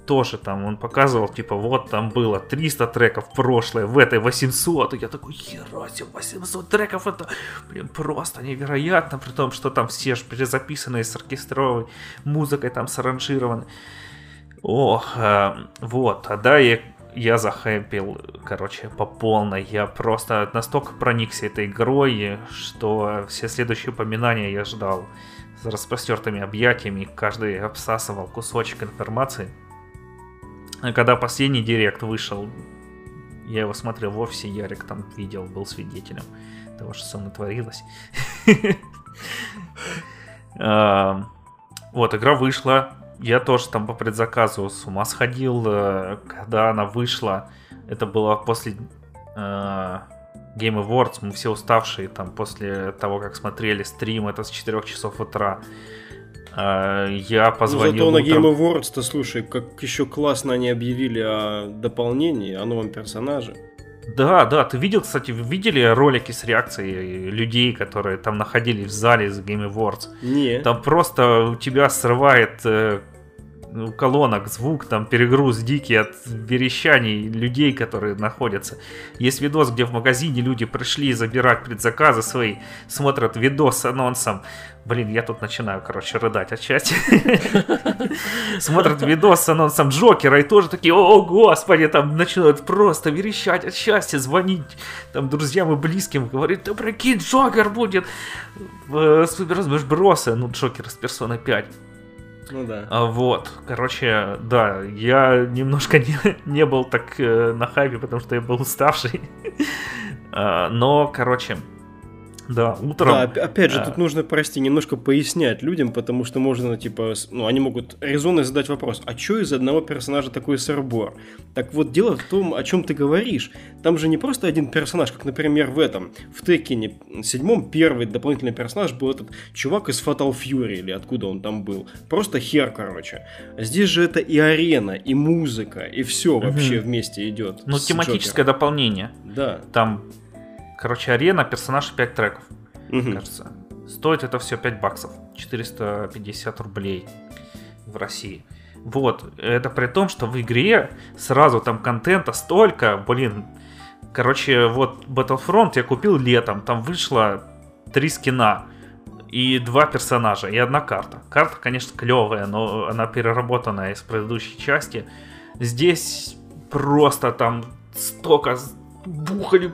тоже там он показывал, типа, вот там было 300 треков прошлое, в этой 800. И я такой, хера себе, 800 треков, это, блин, просто невероятно, при том, что там все же перезаписанные с оркестровой музыкой, там саранжированы. Ох, э, вот, а да, я, я захайпил, короче, по полной. Я просто настолько проникся этой игрой, что все следующие упоминания я ждал с распростертыми объятиями, каждый обсасывал кусочек информации. Когда последний директ вышел, я его смотрел в офисе, Ярик там видел, был свидетелем того, что со мной творилось. Вот, игра вышла. Я тоже там по предзаказу с ума сходил. Э, когда она вышла, это было после э, Game Awards. Мы все уставшие там после того, как смотрели стрим. Это с 4 часов утра. А, я позвонил. Ну, зато утром... на Game Awards-то, слушай, как еще классно они объявили о дополнении, о новом персонаже. Да, да, ты видел, кстати, видели ролики с реакцией людей, которые там находились в зале с Game Awards? Нет. Там просто у тебя срывает э, ну, колонок звук, там перегруз дикий от верещаний людей, которые находятся. Есть видос, где в магазине люди пришли забирать предзаказы свои, смотрят видос с анонсом. Блин, я тут начинаю, короче, рыдать отчасти. Смотрят видос с анонсом Джокера и тоже такие, о, господи, там начинают просто верещать от счастья, звонить там друзьям и близким, говорит, да прикинь, Джокер будет Супер Smash Bros. Ну, Джокер с Persona 5. Ну да. А, вот, короче, да, я немножко не, не был так э, на хайпе, потому что я был уставший. а, но, короче, да, утром. Да, опять же, а... тут нужно, прости, немножко пояснять людям, потому что можно, типа, ну, они могут резонно задать вопрос, а что из одного персонажа такой сырбор? Так вот, дело в том, о чем ты говоришь. Там же не просто один персонаж, как, например, в этом, в Текине седьмом первый дополнительный персонаж был этот чувак из Fatal Fury, или откуда он там был. Просто хер, короче. Здесь же это и арена, и музыка, и все вообще вместе идет. Ну, тематическое Джокером. дополнение. Да. Там Короче, арена, персонаж 5 треков, угу. кажется. Стоит это все 5 баксов. 450 рублей в России. Вот, это при том, что в игре сразу там контента столько, блин. Короче, вот Battlefront я купил летом, там вышло три скина и два персонажа, и одна карта. Карта, конечно, клевая, но она переработанная из предыдущей части. Здесь просто там столько бухали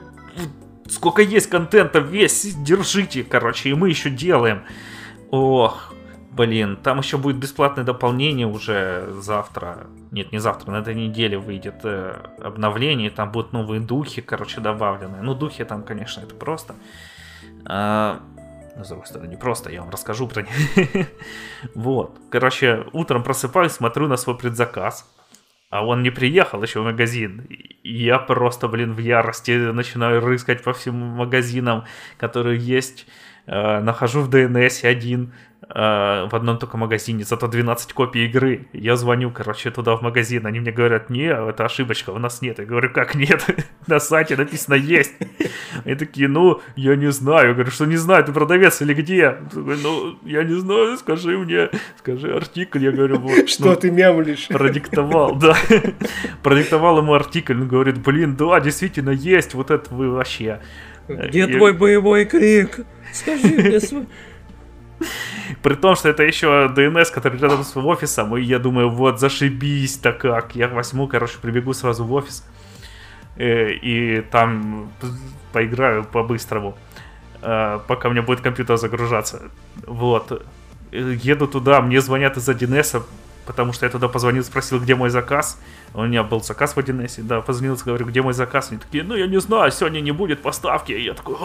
сколько есть контента, весь держите, короче, и мы еще делаем. Ох, блин, там еще будет бесплатное дополнение уже завтра. Нет, не завтра, на этой неделе выйдет э, обновление, там будут новые духи, короче, добавлены. Ну, духи там, конечно, это просто. А, ну, с другой стороны, не просто, я вам расскажу про них. вот, короче, утром просыпаюсь, смотрю на свой предзаказ. А он не приехал еще в магазин. И я просто, блин, в ярости начинаю рыскать по всем магазинам, которые есть. Э, нахожу в DNS один, Э, в одном только магазине, зато 12 копий игры. Я звоню, короче, туда в магазин, они мне говорят, не, это ошибочка, у нас нет. Я говорю, как нет? На сайте написано есть. Они такие, ну, я не знаю. Я говорю, что не знаю, ты продавец или где? Ну, я не знаю, скажи мне, скажи артикль. Я говорю, вот. Что ну, ты мямлишь? Продиктовал, да. Продиктовал ему артикль, он говорит, блин, да, действительно есть, вот это вы вообще. Где твой боевой крик? Скажи мне свой... При том, что это еще DNS, который рядом с офисом, и я думаю, вот зашибись-то как. Я возьму, короче, прибегу сразу в офис, э, и там поиграю по-быстрому, э, пока у меня будет компьютер загружаться. Вот. Э, еду туда, мне звонят из 1С, потому что я туда позвонил, спросил, где мой заказ. У меня был заказ в 1С, да, позвонил, говорю, где мой заказ? Они такие, ну, я не знаю, сегодня не будет поставки. И я такой,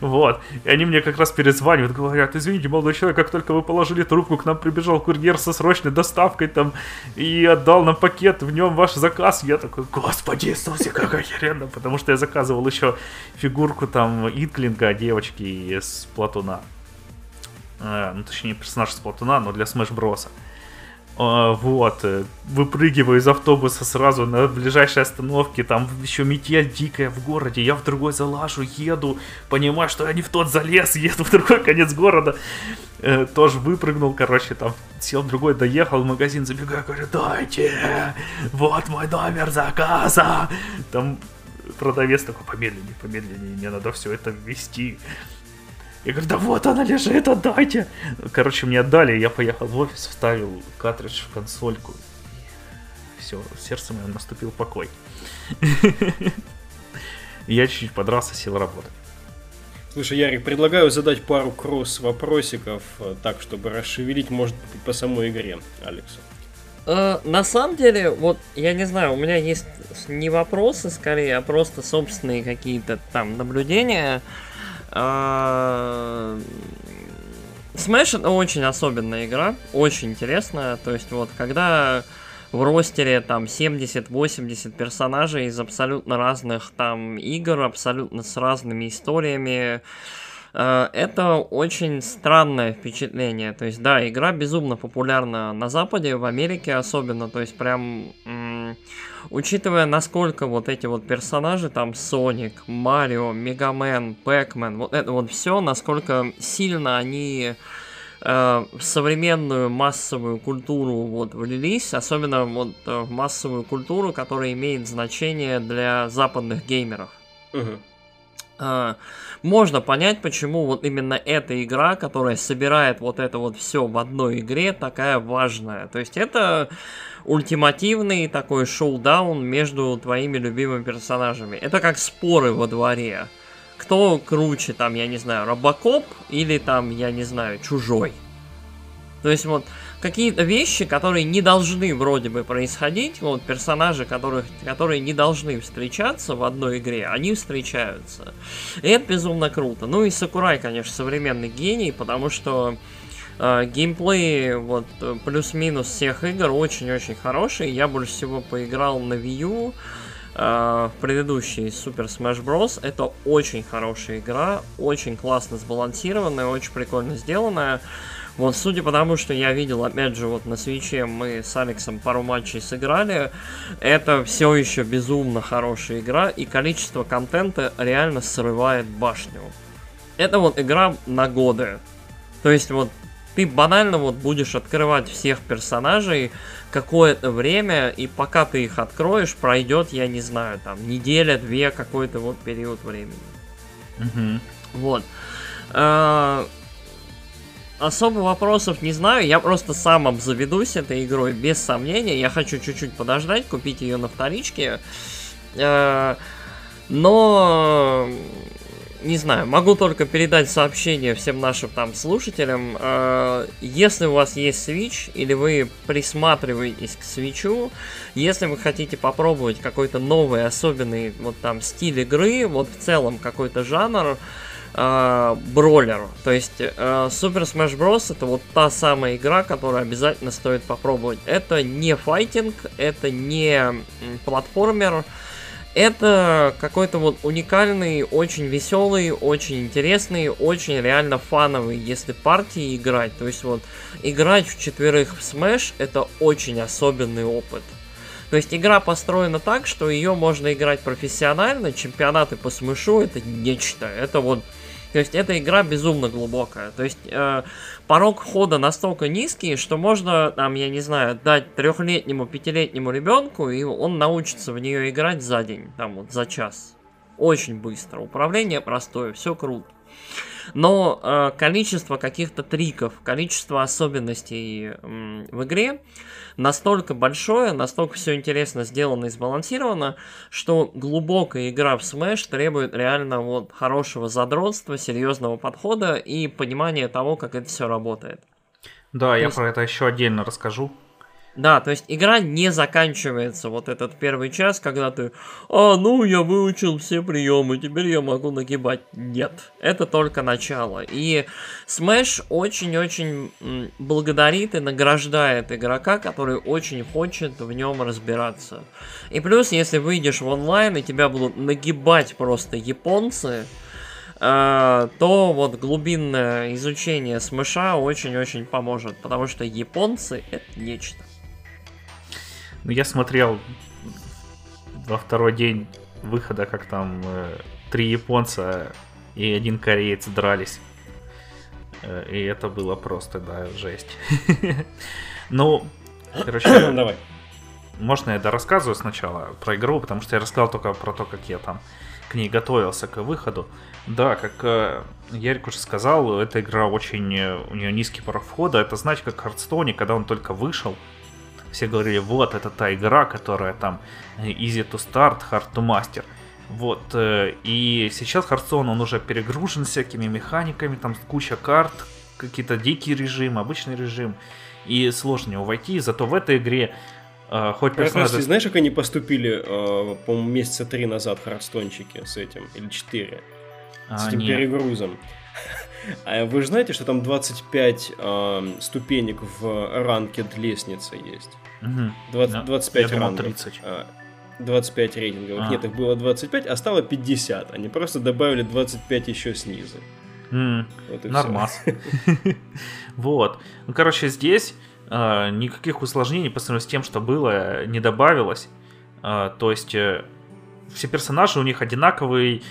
вот. И они мне как раз перезванивают, говорят, извините, молодой человек, как только вы положили трубку, к нам прибежал курьер со срочной доставкой там и отдал нам пакет, в нем ваш заказ. Я такой, господи Иисусе, как охеренно, потому что я заказывал еще фигурку там Итлинга, девочки из Платуна. Э, ну, точнее, персонаж из Платуна, но для Smash Bros. А, вот, э, выпрыгиваю из автобуса сразу на ближайшей остановке, там еще метель дикая в городе, я в другой залажу, еду, понимаю, что я не в тот залез, еду в другой конец города, э, тоже выпрыгнул, короче, там сел другой, доехал в магазин, забегаю, говорю, дайте, вот мой номер заказа, там продавец такой, помедленнее, помедленнее, мне надо все это ввести, я говорю, да вот она лежит, отдайте. Короче, мне отдали, я поехал в офис, вставил картридж в консольку. Все, сердце мое наступил покой. Я чуть-чуть подрался, сел работать. Слушай, Ярик, предлагаю задать пару кросс-вопросиков, э, так, чтобы расшевелить, может быть, по самой игре Алексу. Э, на самом деле, вот, я не знаю, у меня есть не вопросы, скорее, а просто собственные какие-то там наблюдения. Smash это очень особенная игра, очень интересная. То есть вот когда в ростере там 70-80 персонажей из абсолютно разных там игр, абсолютно с разными историями, а, это очень странное впечатление. То есть, да, игра безумно популярна на Западе, в Америке особенно. То есть, прям учитывая, насколько вот эти вот персонажи, там Соник, Марио, Мегамен, Пэкмен, вот это вот все, насколько сильно они э, в современную массовую культуру вот влились, особенно вот э, в массовую культуру, которая имеет значение для западных геймеров. Угу. Uh, можно понять, почему вот именно эта игра, которая собирает вот это вот все в одной игре, такая важная. То есть это ультимативный такой шоу-даун между твоими любимыми персонажами. Это как споры во дворе. Кто круче, там, я не знаю, Робокоп или там, я не знаю, Чужой. То есть вот какие-то вещи, которые не должны вроде бы происходить, вот персонажи, которых, которые не должны встречаться в одной игре, они встречаются. И это безумно круто. Ну и Сакурай, конечно, современный гений, потому что геймплей вот плюс-минус всех игр очень-очень хороший. Я больше всего поиграл на Wii U. Uh, в предыдущий Super Smash Bros. Это очень хорошая игра, очень классно сбалансированная, очень прикольно сделанная. Вот судя по тому, что я видел, опять же, вот на свече мы с Алексом пару матчей сыграли, это все еще безумно хорошая игра, и количество контента реально срывает башню. Это вот игра на годы. То есть вот ты банально вот будешь открывать всех персонажей какое-то время, и пока ты их откроешь, пройдет, я не знаю, там, неделя, две, какой-то вот период времени. Угу. Вот. А, особо вопросов не знаю, я просто сам обзаведусь этой игрой, без сомнения. Я хочу чуть-чуть подождать, купить ее на вторичке. Э, но не знаю, могу только передать сообщение всем нашим там слушателям. Э, если у вас есть Switch или вы присматриваетесь к Switch, если вы хотите попробовать какой-то новый, особенный вот там стиль игры, вот в целом какой-то жанр, э, бролер. То есть э, Super Smash Bros. это вот та самая игра, которую обязательно стоит попробовать. Это не файтинг, это не платформер, это какой-то вот уникальный, очень веселый, очень интересный, очень реально фановый, если партии играть. То есть вот играть в четверых в Smash это очень особенный опыт. То есть игра построена так, что ее можно играть профессионально, чемпионаты по смышу это нечто. Это вот то есть эта игра безумно глубокая. То есть э, порог входа настолько низкий, что можно, там, я не знаю, дать трехлетнему, пятилетнему ребенку, и он научится в нее играть за день, там вот за час. Очень быстро. Управление простое, все круто. Но э, количество каких-то триков, количество особенностей э, в игре настолько большое, настолько все интересно сделано и сбалансировано, что глубокая игра в Smash требует реально вот хорошего задротства, серьезного подхода и понимания того, как это все работает. Да, То я есть... про это еще отдельно расскажу. Да, то есть игра не заканчивается вот этот первый час, когда ты, а, ну, я выучил все приемы, теперь я могу нагибать. Нет, это только начало. И Smash очень-очень благодарит и награждает игрока, который очень хочет в нем разбираться. И плюс, если выйдешь в онлайн и тебя будут нагибать просто японцы, э, то вот глубинное изучение смыша очень-очень поможет, потому что японцы это нечто. Ну, я смотрел во второй день выхода, как там э, три японца и один кореец дрались. Э, и это было просто, да, жесть. Ну, короче, давай. Можно я рассказываю сначала про игру, потому что я рассказал только про то, как я там к ней готовился к выходу. Да, как э, Ярик уже сказал, эта игра очень, э, у нее низкий порог входа. Это значит, как Хардстоне, когда он только вышел, все говорили, вот, это та игра, которая там э, easy to start, hard to master. Вот, э, и сейчас Hearthstone, он уже перегружен всякими механиками, там куча карт, какие-то дикие режимы, обычный режим, и сложно него войти, зато в этой игре э, хоть персонажи... знаешь, как они поступили, по-моему, месяца три назад хардстончики с этим, или четыре, а, с этим нет. перегрузом? А вы же знаете, что там 25 э, ступенек в ранке лестницы есть? Угу. 20, 25 Я рангов. 30. 25 рейтинговых. А. Нет, их было 25, а стало 50. Они просто добавили 25 еще снизу. Mm, вот нормас. вот. Ну, короче, здесь э, никаких усложнений по сравнению с тем, что было, не добавилось. Э, то есть э, все персонажи, у них одинаковый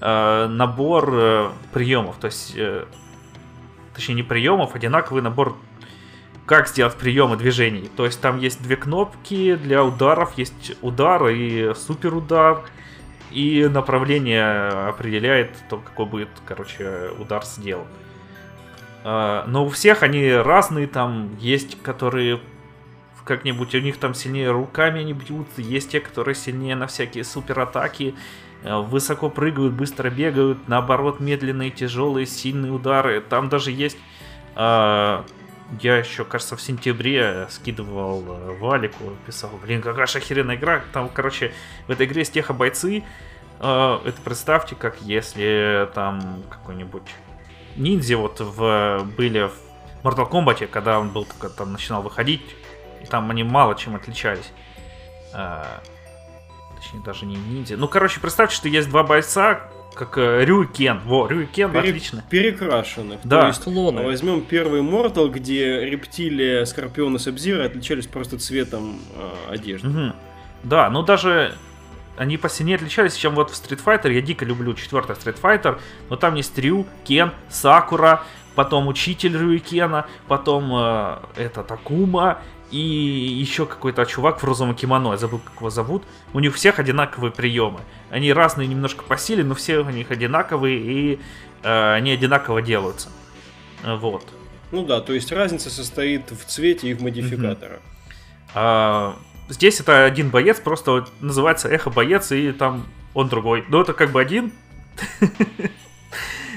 э, набор э, приемов. То есть, э, точнее, не приемов, одинаковый набор как сделать приемы движений. То есть там есть две кнопки для ударов, есть удар и супер удар. И направление определяет то, какой будет, короче, удар сделан. Но у всех они разные, там есть, которые как-нибудь у них там сильнее руками они бьются, есть те, которые сильнее на всякие супер атаки, э, высоко прыгают, быстро бегают, наоборот, медленные, тяжелые, сильные удары. Там даже есть а, я еще, кажется, в сентябре скидывал э, Валику, писал, блин, какая же охеренная игра. Там, короче, в этой игре есть техобойцы. Э, это представьте, как если там какой-нибудь ниндзя вот в, были в Mortal Kombat, когда он был только там начинал выходить, и там они мало чем отличались. Э, точнее, даже не ниндзя. Ну, короче, представьте, что есть два бойца, как э, Рюкен. Во, Рюкен, Пере- отлично. Перекрашенных. Да. То есть, клоны. Возьмем первый Mortal, где рептилия, Скорпион и Сабзира отличались просто цветом э, одежды. Угу. Да, ну даже они посильнее отличались, чем вот в Street Fighter. Я дико люблю четвертый Street Fighter, но там есть Рю, Кен, Сакура, потом учитель Рюкена, потом э, это Такума, и еще какой-то чувак в розовом кимоно, я забыл, как его зовут. У них всех одинаковые приемы. Они разные немножко по силе, но все у них одинаковые, и э, они одинаково делаются. Вот. Ну да, то есть разница состоит в цвете и в модификаторах. А, здесь это один боец, просто называется эхо боец, и там он другой. Но это как бы один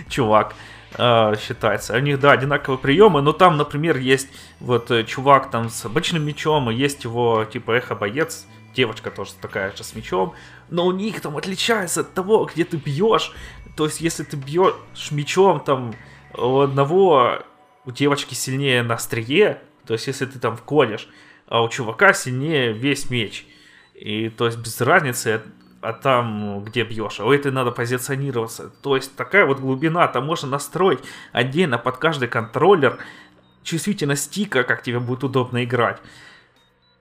чувак. А, считается. У них, да, одинаковые приемы, но там, например, есть вот э, чувак там с обычным мечом, и есть его, типа, эхо-боец, девочка тоже такая же с мечом, но у них там отличается от того, где ты бьешь, То есть, если ты бьешь мечом там у одного, у девочки сильнее на острие, то есть, если ты там вколешь, а у чувака сильнее весь меч. И то есть без разницы, а там где бьешь, а у этой надо позиционироваться. То есть такая вот глубина, там можно настроить отдельно под каждый контроллер чувствительность стика, как тебе будет удобно играть.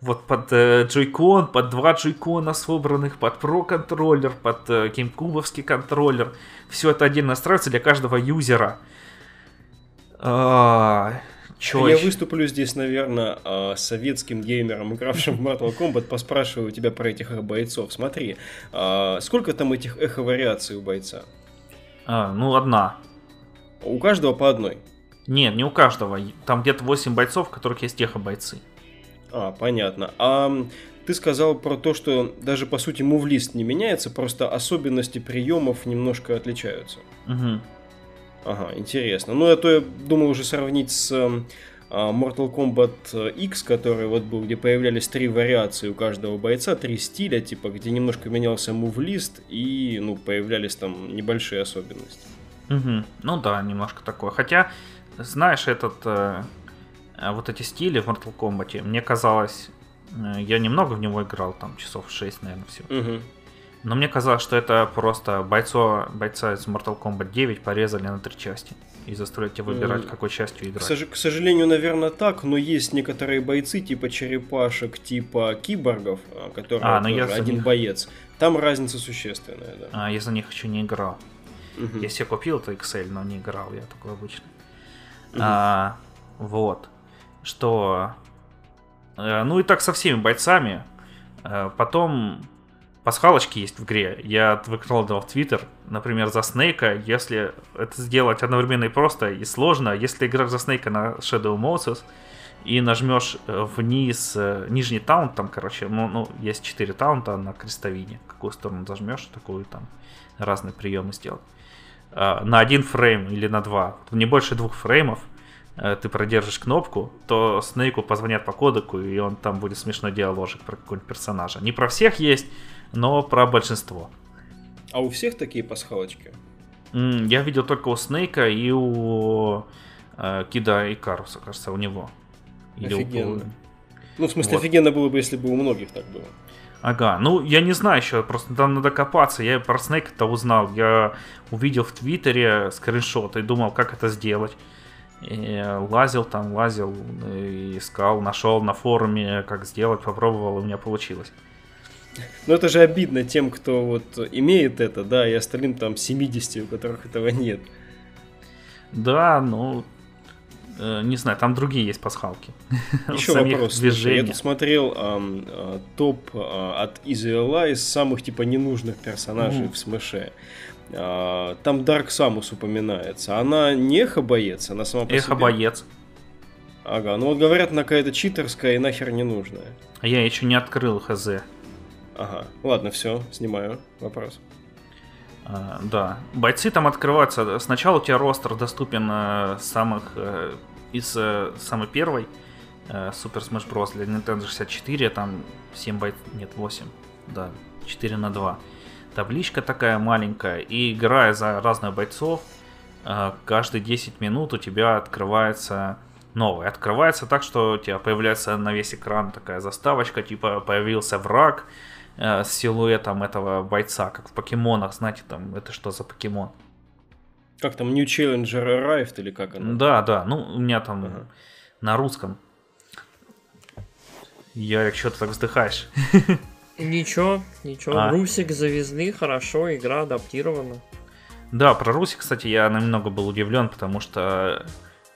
Вот под э, джойкон, под два джойкона собранных, под про контроллер, под э, контроллер. Все это отдельно настраивается для каждого юзера. А, Чё Я выступлю здесь, наверное, а, советским геймером, игравшим в Mortal Kombat, поспрашиваю тебя про этих бойцов. Смотри, а, сколько там этих эхо-вариаций у бойца? А, ну, одна. У каждого по одной? Нет, не у каждого. Там где-то 8 бойцов, у которых есть эхо-бойцы. А, понятно. А ты сказал про то, что даже по сути мувлист не меняется, просто особенности приемов немножко отличаются. Угу. Ага, интересно. Ну, это я думал уже сравнить с а, Mortal Kombat X, который вот был, где появлялись три вариации у каждого бойца, три стиля, типа, где немножко менялся мувлист и, ну, появлялись там небольшие особенности. Угу. Ну да, немножко такое. Хотя, знаешь, этот, э, э вот эти стили в Mortal Kombat, мне казалось, э, я немного в него играл, там часов 6, наверное, все. Угу. Но мне казалось, что это просто бойцо, бойца из Mortal Kombat 9 порезали на три части и заставляют тебя выбирать, какой частью играть. К, сож- к сожалению, наверное, так, но есть некоторые бойцы типа черепашек, типа киборгов, а, которые а, тоже один них... боец. Там разница существенная, да. А, я за них еще не играл. Угу. Я себе купил это Excel, но не играл, я такой обычный. Угу. А, вот. Что... Э, ну и так со всеми бойцами. Э, потом пасхалочки есть в игре. Я выкладывал в Твиттер, например, за Снейка. Если это сделать одновременно и просто, и сложно, если играешь за Снейка на Shadow Moses и нажмешь э, вниз э, нижний таунт, там, короче, ну, ну есть 4 таунта на крестовине. Какую сторону зажмешь, такую там разные приемы сделать. А, на один фрейм или на два, не больше двух фреймов, э, ты продержишь кнопку, то Снейку позвонят по кодеку, и он там будет смешной диаложик про какого-нибудь персонажа. Не про всех есть, но про большинство. А у всех такие пасхалочки? Я видел только у Снейка и у э, Кида и Каруса, кажется, у него. Или офигенно. У... Ну, в смысле, вот. офигенно было бы, если бы у многих так было. Ага, ну я не знаю еще, просто там надо копаться. Я про Снейка-то узнал. Я увидел в Твиттере скриншот и думал, как это сделать. И лазил там, лазил, искал, нашел на форуме, как сделать, попробовал, и у меня получилось. Но это же обидно тем, кто вот имеет это, да, и остальным там 70, у которых этого нет. Да, ну, э, не знаю, там другие есть пасхалки. Еще вопрос. Слушай, я тут смотрел эм, э, топ э, от Easy из самых типа ненужных персонажей mm. в Смыше. Э, там Dark Samus упоминается. Она не эхо-боец, она сама по Эхо-боец. Ага, ну вот говорят, она какая-то читерская и нахер не нужная. А я еще не открыл ХЗ. Ага, ладно, все, снимаю вопрос. А, да, бойцы там открываются. Сначала у тебя ростер доступен э, самых э, из э, самой первой э, Super Smash Bros. для Nintendo 64, там 7 байт, нет, 8, да, 4 на 2. Табличка такая маленькая, и играя за разных бойцов, э, каждые 10 минут у тебя открывается новый. Открывается так, что у тебя появляется на весь экран такая заставочка, типа появился враг, э, с силуэтом этого бойца, как в покемонах, знаете, там, это что за покемон? Как там, New Challenger Arrived или как оно? Да, да, ну, у меня там ага. на русском. Ярик, что ты так вздыхаешь? Ничего, ничего. А. Русик завезли, хорошо, игра адаптирована. Да, про Русик, кстати, я немного был удивлен, потому что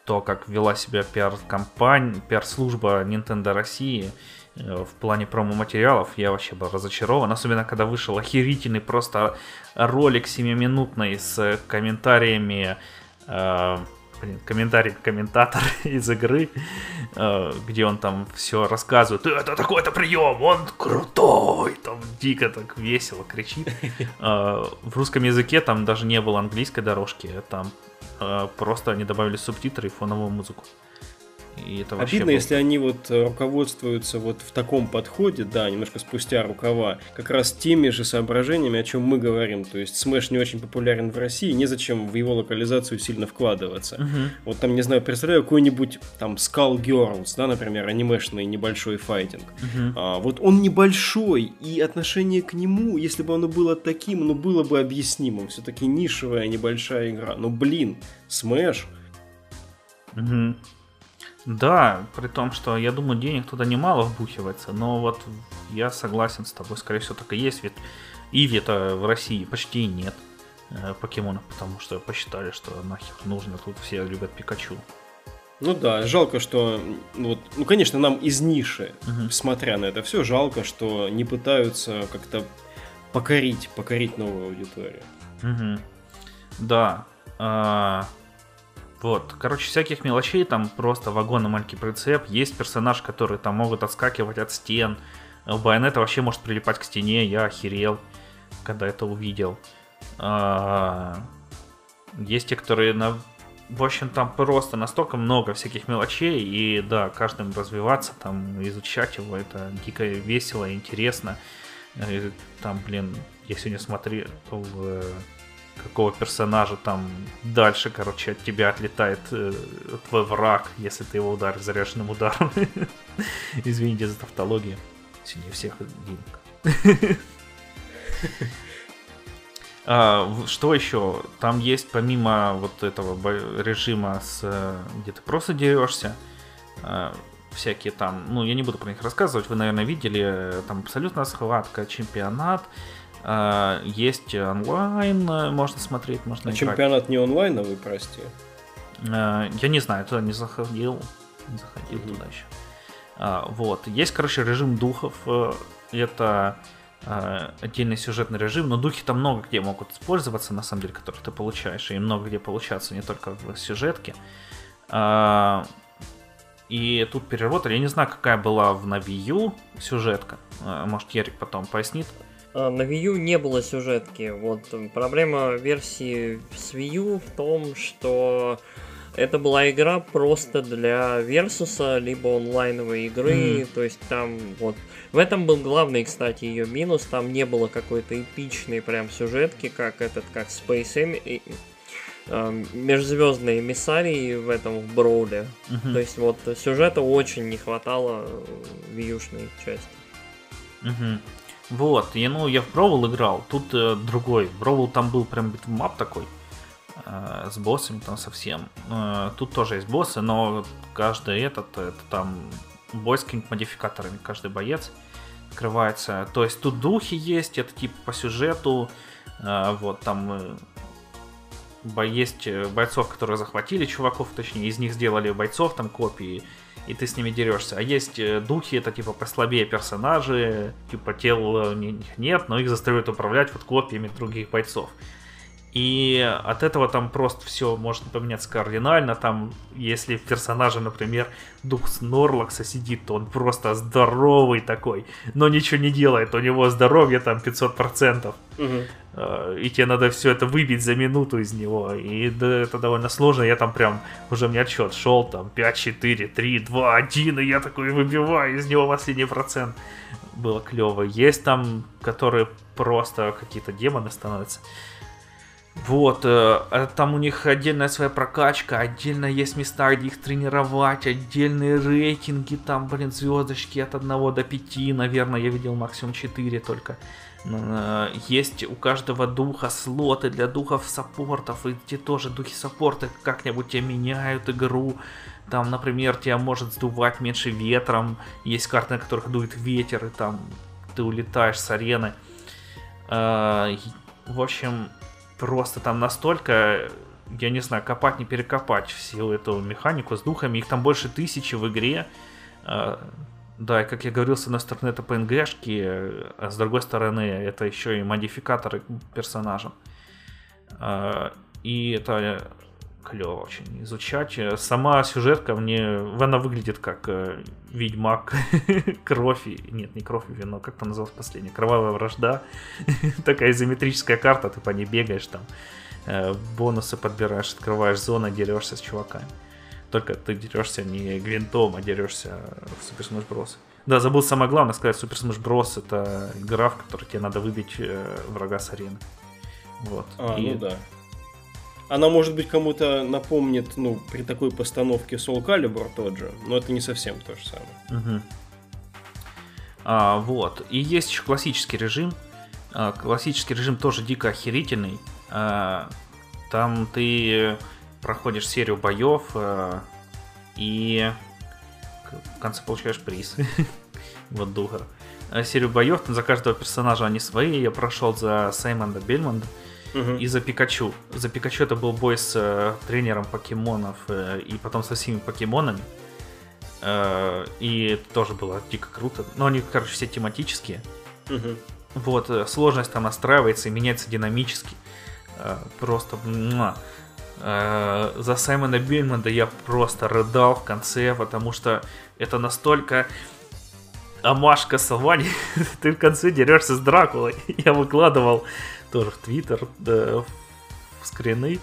то, как вела себя пиар-компания, пиар-служба Nintendo России, в плане промо-материалов я вообще был разочарован, особенно когда вышел охерительный просто ролик 7-минутный с комментариями, э, блин, комментарий комментатор из игры, э, где он там все рассказывает, это такой-то прием, он крутой, там дико так весело кричит. Э, в русском языке там даже не было английской дорожки, там э, просто они добавили субтитры и фоновую музыку. И это Обидно, был... если они вот э, руководствуются вот в таком подходе, да, немножко спустя рукава, как раз теми же соображениями, о чем мы говорим. То есть Smash не очень популярен в России, незачем в его локализацию сильно вкладываться. Угу. Вот там, не знаю, представляю какой-нибудь там Skull Girls, да, например, анимешный небольшой файтинг. Угу. А, вот он небольшой, и отношение к нему, если бы оно было таким, ну, было бы объяснимым. Все-таки нишевая небольшая игра. Но, блин, Smash... Угу. Да, при том, что я думаю, денег туда немало вбухивается, но вот я согласен с тобой, скорее всего, так и есть, ведь Иви-то в России почти нет э, покемонов, потому что посчитали, что нахер нужно, тут все любят Пикачу. Ну да, жалко, что, вот, ну конечно, нам из ниши, Мгм. смотря на это все, жалко, что не пытаются как-то покорить, покорить новую аудиторию. Мгм. Да. а, вот, короче, всяких мелочей, там просто вагон и маленький прицеп. Есть персонаж, которые там могут отскакивать от стен. У Байонета вообще может прилипать к стене, я охерел, когда это увидел. А, есть те, которые на... В общем, там просто настолько много всяких мелочей, и да, каждым развиваться, там, изучать его, это дико весело, интересно. Э, Там, блин, я сегодня смотрел э, какого персонажа там дальше, короче, от тебя отлетает э, твой враг, если ты его ударишь заряженным ударом. Извините за тавтологию. Сегодня всех денег. А, что еще? Там есть помимо вот этого режима, с, э, где ты просто дерешься, э, всякие там, ну я не буду про них рассказывать, вы, наверное, видели, э, там абсолютно схватка, чемпионат, есть онлайн, э, можно смотреть, можно А играть. чемпионат не онлайновый, прости. Э, Я не знаю, туда не заходил. Не заходил Мгм. туда еще. А, вот. Есть, короче, режим духов. э, Это отдельный сюжетный режим, но духи там много где могут использоваться, на самом деле, которые ты получаешь, и много где получаться, не только в сюжетке. А, И тут переработали. Я не знаю, какая была в на Wii U сюжетка. Может, Ярик потом пояснит. А, На Wii U не было сюжетки. Вот проблема версии с Wii U в том, что это была игра просто для versus а, либо онлайновой игры. Мгм. То есть там вот... В этом был главный, кстати, ее минус. Там не было какой-то эпичной прям сюжетки, как этот, как Space Em... эм, межзвездные эмиссарии в этом в Brawl е. Мгм. То есть вот сюжета очень не хватало в Wii-шной части. Мгм. Вот, и, ну, я в Brawl играл, тут э, другой. Brawl там был прям beat 'em up такой, э, с боссами там совсем. Э, тут тоже есть боссы, но каждый этот, это там бой с какими-то модификаторами, каждый боец открывается. То есть тут духи есть, это типа по сюжету, э, вот там э, есть э, бойцов, которые захватили чуваков, точнее, из них сделали бойцов, там копии, и ты с ними дерешься. А есть э, духи, это типа послабее персонажи, типа тел э, у них нет, но их заставляют управлять вот копиями других бойцов. И от этого там просто все может поменяться кардинально. Там, если в персонаже, например, дух Снорлакса сидит, то он просто здоровый такой, но ничего не делает. У него здоровье там 500%. Мгм. Э, и тебе надо все это выбить за минуту из него. И да, это довольно сложно. Я там прям, уже мне отчет шел, там 5, 4, 3, 2, 1, и я такой выбиваю из него последний процент. Было клево. Есть там, которые просто какие-то демоны становятся. Вот, э, а там у них отдельная своя прокачка, отдельно есть места, где их тренировать, отдельные рейтинги, там, блин, звездочки от 1 до 5, наверное, я видел максимум 4 только. Э, Есть у каждого духа слоты для духов саппортов, и те тоже духи саппорта как-нибудь тебе меняют игру. Там, например, тебя может сдувать меньше ветром, есть карты, на которых дует ветер, и там ты улетаешь с арены. Э, В общем, просто там настолько, я не знаю, копать не перекопать всю эту механику с духами. Их там больше тысячи в игре. Э, Да, и как я говорил, с одной стороны это PNG-шки, а с другой стороны это еще и модификаторы персонажам. Э, И это клево очень изучать. Э, Сама сюжетка мне, она выглядит как э, Ведьмак, Кровь, и- нет, не Кровь и Вино, как там называлось последнее, Кровавая Вражда. Такая изометрическая карта, ты по ней бегаешь там, э, бонусы подбираешь, открываешь зоны, дерешься с чуваками. Только ты дерешься не гвинтом, а дерешься в Super Smash Bros. Да, забыл самое главное сказать, Super Smash Bros. это игра, в которой тебе надо выбить э, врага с арены. Вот. А, И... ну да. Она, может быть, кому-то напомнит, ну, при такой постановке Soul Calibur тот же, но это не совсем то же самое. Угу. А, вот. И есть еще классический режим. А, классический режим тоже дико охерительный. А, там ты проходишь серию боев а, и в конце получаешь приз. вот духа. А, серию боев, за каждого персонажа они свои. Я прошел за Саймонда Бельмонда угу. и за Пикачу. За Пикачу это был бой с э, тренером покемонов э, и потом со всеми покемонами. Э, и это тоже было дико круто. Но они, короче, все тематические. Угу. Вот, э, сложность там настраивается и меняется динамически. Э, просто... Муа. Э, за Саймона Бельмонда я просто рыдал в конце, потому что это настолько Амашка Савани, ты в конце дерешься с Дракулой. Я выкладывал тоже в Твиттер, да, в скрины.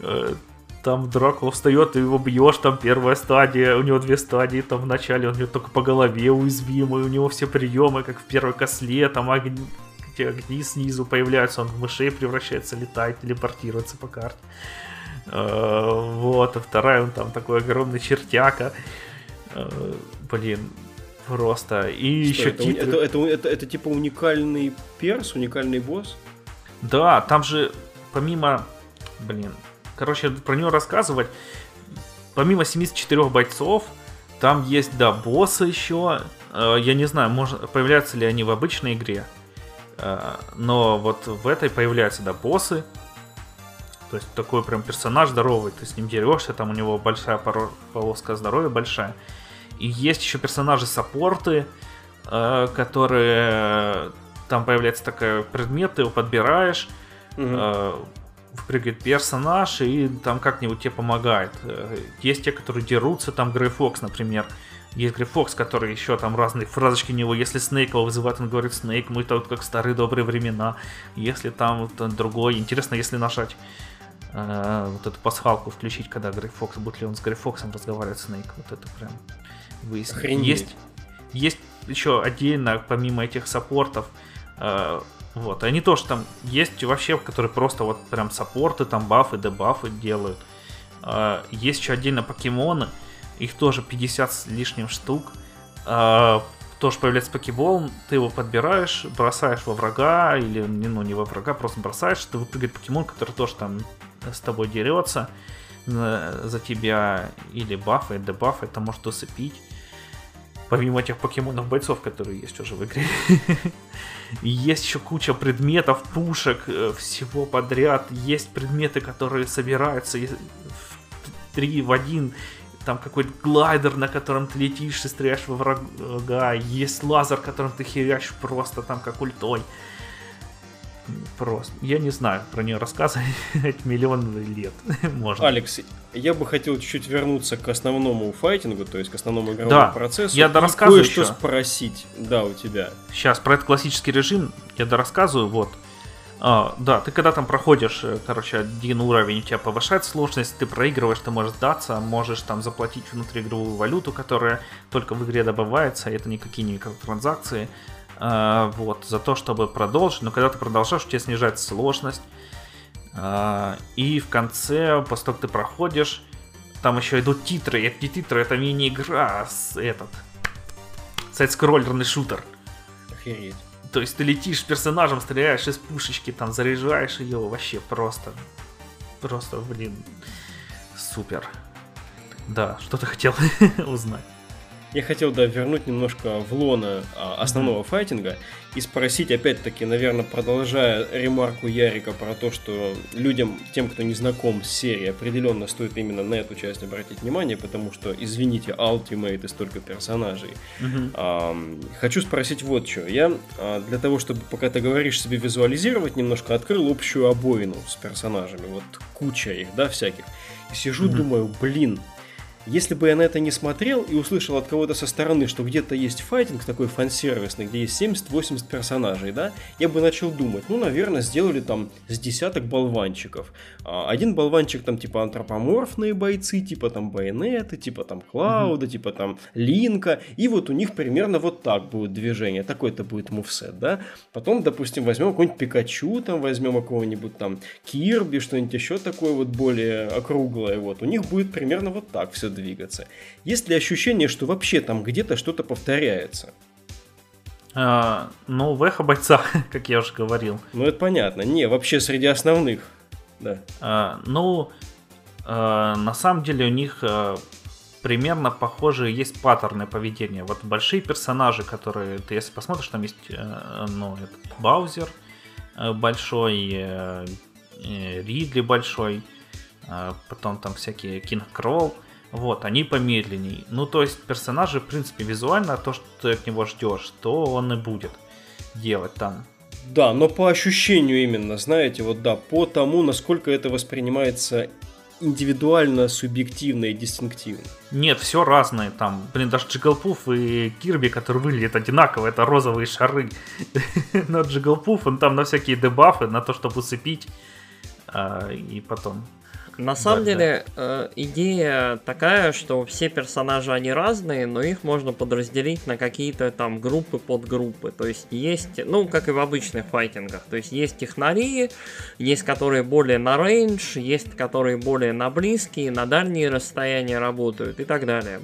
Э, там Дракула встает, ты его бьешь, там первая стадия, у него две стадии, там в начале он у него только по голове уязвимый, у него все приемы, как в первой косле, там огни, эти огни снизу появляются, он в мышей превращается, летает, телепортируется по карте. Э, вот, а вторая, он там такой огромный чертяка. Э, блин, просто. И что, еще это, титры. Это, это, это, это типа уникальный перс, уникальный босс? Да, там же помимо, блин, короче, про него рассказывать, помимо 74 бойцов, там есть, да, боссы еще. Э, я не знаю, может, появляются ли они в обычной игре. Э, но вот в этой появляются, да, боссы. То есть такой прям персонаж здоровый, ты с ним дерешься, там у него большая полоска здоровья большая. И есть еще персонажи-саппорты, э, которые там появляется такой предмет, ты его подбираешь, угу. э, прыгает персонаж, и там как-нибудь тебе помогает. Э, есть те, которые дерутся, там Грей Фокс, например. Есть Грей Фокс, который еще там разные фразочки у него. Если Снейк его вызывает, он говорит Снейк, мы тут как старые добрые времена. Если там вот, другой. Интересно, если нажать э, вот эту пасхалку включить, когда Грей Фокс, будет ли он с Грей Фоксом разговаривать Снейк. Вот это прям выяснить. Есть, есть еще отдельно, помимо этих саппортов, Э, вот, и они тоже там есть вообще, которые просто вот прям саппорты, там бафы, дебафы делают. Э, есть еще отдельно покемоны, их тоже 50 с лишним штук. Э, тоже появляется покебол, ты его подбираешь, бросаешь во врага, или ну не во врага, просто бросаешь, ты выпрыгивает покемон, который тоже там с тобой дерется за тебя, или бафы, дебафы, это может усыпить помимо этих покемонов бойцов, которые есть уже в игре. есть еще куча предметов, пушек, э, всего подряд. Есть предметы, которые собираются в 3 в 1. Там какой-то глайдер, на котором ты летишь и стреляешь во врага. Есть лазер, которым ты херячишь просто там как ультой. Просто. Я не знаю про нее рассказывать миллион лет. Можно. Алекс, я бы хотел чуть-чуть вернуться к основному файтингу, то есть к основному игровому да, процессу. Я дорассказываю кое-что спросить, да, у тебя. Сейчас, про этот классический режим я дорассказываю, вот. А, да, ты когда там проходишь, э, короче, один уровень, у тебя повышает сложность, ты проигрываешь, ты можешь сдаться, можешь там заплатить внутриигровую валюту, которая только в игре добывается, это никакие не микротранзакции. А, вот, за то, чтобы продолжить. Но когда ты продолжаешь, у тебя снижается сложность. А, и в конце, после того, как ты проходишь, там еще идут титры. И эти титры это мини-игра с этот сайт-скроллерный шутер. Охереть. То есть ты летишь персонажем, стреляешь из пушечки, там заряжаешь ее вообще просто. Просто, блин, супер. Да, что ты хотел узнать? Я хотел, да, вернуть немножко в лона а, основного mm-hmm. файтинга и спросить, опять-таки, наверное, продолжая ремарку Ярика про то, что людям, тем, кто не знаком с серией, определенно стоит именно на эту часть обратить внимание, потому что, извините, Ultimate и столько персонажей. Mm-hmm. А, хочу спросить вот что. Я а, для того, чтобы, пока ты говоришь, себе визуализировать, немножко открыл общую обоину с персонажами. Вот куча их, да, всяких. И сижу, mm-hmm. думаю, блин, Если бы я на это не смотрел и услышал от кого-то со стороны, что где-то есть файтинг такой фан-сервисный, где есть 70-80 персонажей, да, я бы начал думать, ну, наверное, сделали там с десяток болванчиков. А, один болванчик там типа антропоморфные бойцы, типа там Байонеты, типа там Клауда, mm-hmm. типа там Линка, и вот у них примерно вот так будет движение, такой-то будет мувсет, да. Потом, допустим, возьмем какой-нибудь Пикачу, там возьмем какого-нибудь там Кирби, что-нибудь еще такое вот более округлое, вот. У них будет примерно вот так все двигаться. Есть ли ощущение, что вообще там где-то что-то повторяется? А, ну, в эхо бойца, как я уже говорил. Ну, это понятно. Не, вообще среди основных. Да. А, ну, а, на самом деле у них а, примерно похожие есть паттерны поведения. Вот большие персонажи, которые ты если посмотришь, там есть а, ну, этот Баузер а, большой, а, Ридли большой, а, потом там всякие Кинг Кролл. Вот, они помедленней. Ну, то есть персонажи, в принципе, визуально то, что ты от него ждешь, то он и будет делать там. Да, но по ощущению именно, знаете, вот да, по тому, насколько это воспринимается индивидуально, субъективно и дистинктивно. Нет, все разное там. Блин, даже Джиглпуф и Кирби, которые выглядят одинаково, это розовые шары. Но Джиглпуф, он там на всякие дебафы, на то, чтобы усыпить. А, и потом на самом да, деле, да. Э, идея такая, что все персонажи, они разные, но их можно подразделить на какие-то там группы, подгруппы. То есть есть, ну, как и в обычных файтингах, то есть есть технари, есть которые более на рейндж, есть которые более на близкие, на дальние расстояния работают и так далее.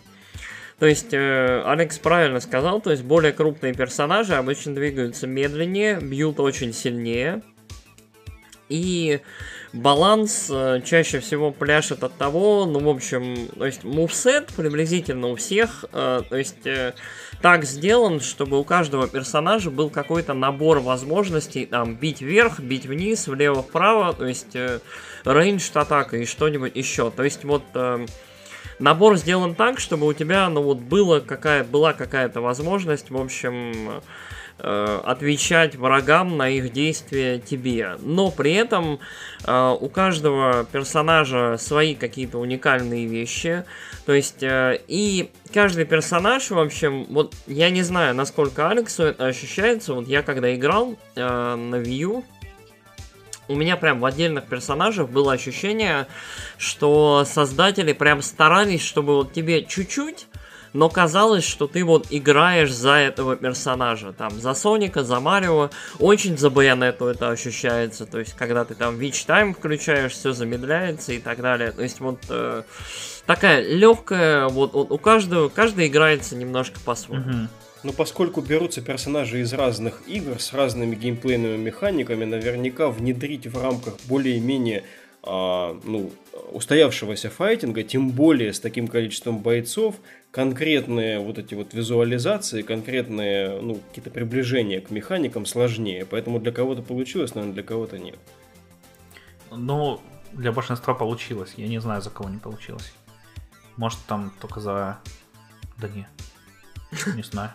То есть, э, Алекс правильно сказал, то есть более крупные персонажи обычно двигаются медленнее, бьют очень сильнее. И баланс э, чаще всего пляшет от того, ну, в общем, то есть мувсет приблизительно у всех, э, то есть э, так сделан, чтобы у каждого персонажа был какой-то набор возможностей, там, бить вверх, бить вниз, влево-вправо, то есть рейндж атака и что-нибудь еще. То есть вот набор сделан так, чтобы у тебя, ну, вот было какая, была какая-то возможность, в общем, отвечать врагам на их действия тебе. Но при этом э, у каждого персонажа свои какие-то уникальные вещи. То есть, э, и каждый персонаж, в общем, вот я не знаю, насколько Алексу это ощущается. Вот я когда играл э, на View, у меня прям в отдельных персонажах было ощущение, что создатели прям старались, чтобы вот тебе чуть-чуть но казалось, что ты вот играешь за этого персонажа, там, за Соника, за Марио, очень за Байонету это ощущается, то есть, когда ты там Witch Time включаешь, все замедляется и так далее, то есть, вот э, такая легкая, вот, вот у каждого, каждый играется немножко по-своему. Угу. Но поскольку берутся персонажи из разных игр с разными геймплейными механиками, наверняка внедрить в рамках более-менее а, ну, устоявшегося файтинга, тем более с таким количеством бойцов, конкретные вот эти вот визуализации, конкретные, ну, какие-то приближения к механикам сложнее. Поэтому для кого-то получилось, наверное, для кого-то нет. Ну, для большинства получилось. Я не знаю, за кого не получилось. Может, там только за... Да не. Не знаю.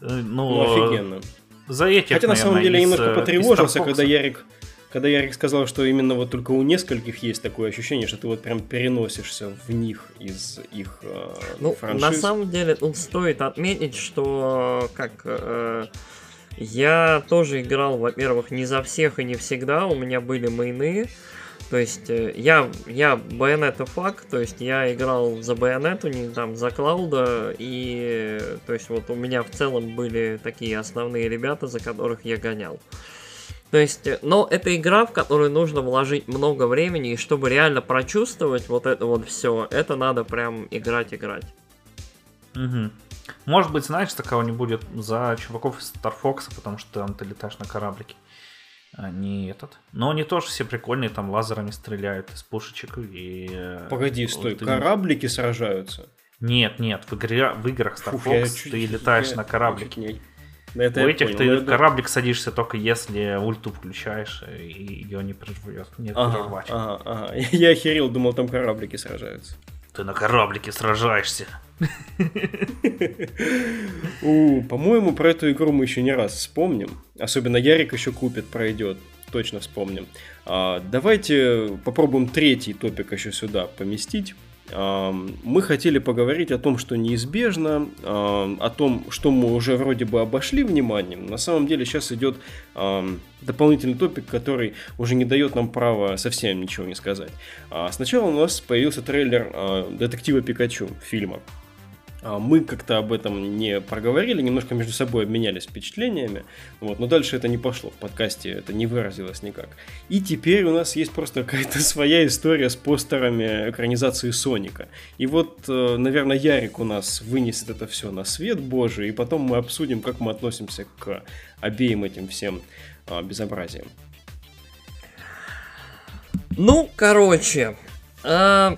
Э, ну, ну офигенно. За этих, Хотя, на самом деле, я немножко э, потревожился, когда Ярик когда Ярик сказал, что именно вот только у нескольких есть такое ощущение, что ты вот прям переносишься в них из их э, ну, франшиз. На самом деле, тут стоит отметить, что как э, я тоже играл, во-первых, не за всех и не всегда, у меня были мейны. То есть э, я, я Bayonetta фак, то есть я играл за Байонету, не там за Клауда, и то есть вот у меня в целом были такие основные ребята, за которых я гонял. То есть, э, но это игра, в которую нужно вложить много времени, и чтобы реально прочувствовать вот это вот все, это надо прям играть-играть. Угу. Может быть, знаешь, такого не будет за чуваков из Star Fox, потому что там ты летаешь на кораблике. А не этот. Но они тоже все прикольные, там лазерами стреляют из пушечек и... Э, Погоди, стой, вот, кораблики сражаются? Нет, нет, в, игре, в играх Star Фух, Fox ты летаешь я... на кораблике. Это У этих понял, ты это... кораблик садишься только если ульту включаешь, и ее не прервет. Нет, ага, прервать. Ага, ага. Я охерел, думал, там кораблики сражаются. Ты на кораблике сражаешься. По-моему, про эту игру мы еще не раз вспомним. Особенно Ярик еще купит, пройдет. Точно вспомним. А, давайте попробуем третий топик еще сюда поместить. Мы хотели поговорить о том, что неизбежно, о том, что мы уже вроде бы обошли вниманием. На самом деле сейчас идет дополнительный топик, который уже не дает нам права совсем ничего не сказать. А сначала у нас появился трейлер а, детектива Пикачу фильма. А, мы как-то об этом не проговорили, немножко между собой обменялись впечатлениями, вот, но дальше это не пошло, в подкасте это не выразилось никак. И теперь у нас есть просто какая-то своя история с постерами экранизации Соника. И вот, э, наверное, Ярик у нас вынесет это все на свет божий, и потом мы обсудим, как мы относимся к обеим этим всем а, безобразием. Ну, короче, э,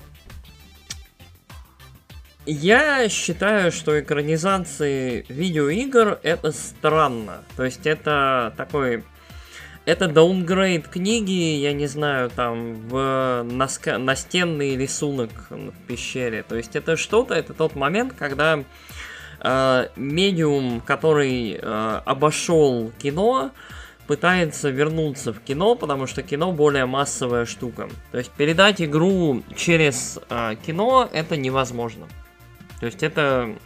я считаю, что экранизации видеоигр это странно. То есть это такой... Это даунгрейд книги, я не знаю, там, в наска... настенный рисунок в пещере. То есть это что-то, это тот момент, когда э, медиум, который э, обошел кино, пытается вернуться в кино, потому что кино более массовая штука. То есть передать игру через э, кино это невозможно. То есть это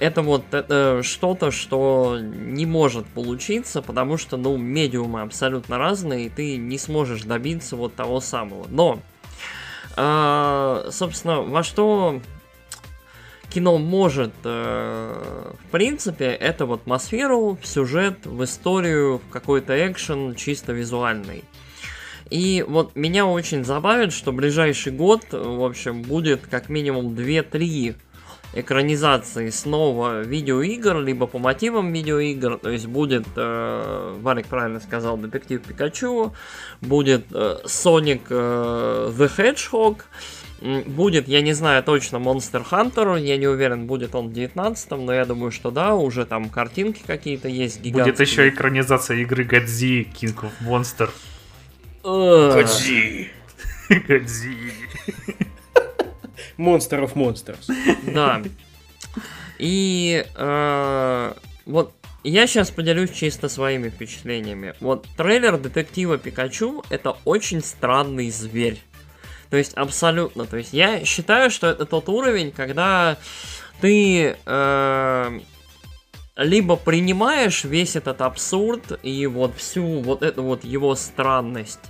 это вот это что-то, что не может получиться, потому что, ну, медиумы абсолютно разные, и ты не сможешь добиться вот того самого. Но, э, собственно, во что кино может, э, в принципе, это в атмосферу, в сюжет, в историю, в какой-то экшен чисто визуальный. И вот меня очень забавит, что ближайший год, в общем, будет как минимум 2-3 экранизации снова видеоигр, либо по мотивам видеоигр, то есть будет, э, Варик правильно сказал, Детектив Пикачу, будет э, Sonic э, the Hedgehog, Будет, я не знаю точно, Monster Hunter, я не уверен, будет он в 19 но я думаю, что да, уже там картинки какие-то есть гигантские. Будет еще экранизация игры Годзи, King of Monster. Годзи. Годзи. Monster of Monsters. Да. И э, вот я сейчас поделюсь чисто своими впечатлениями. Вот трейлер детектива Пикачу это очень странный зверь. То есть абсолютно. То есть я считаю, что это тот уровень, когда ты э, либо принимаешь весь этот абсурд и вот всю вот эту вот его странность,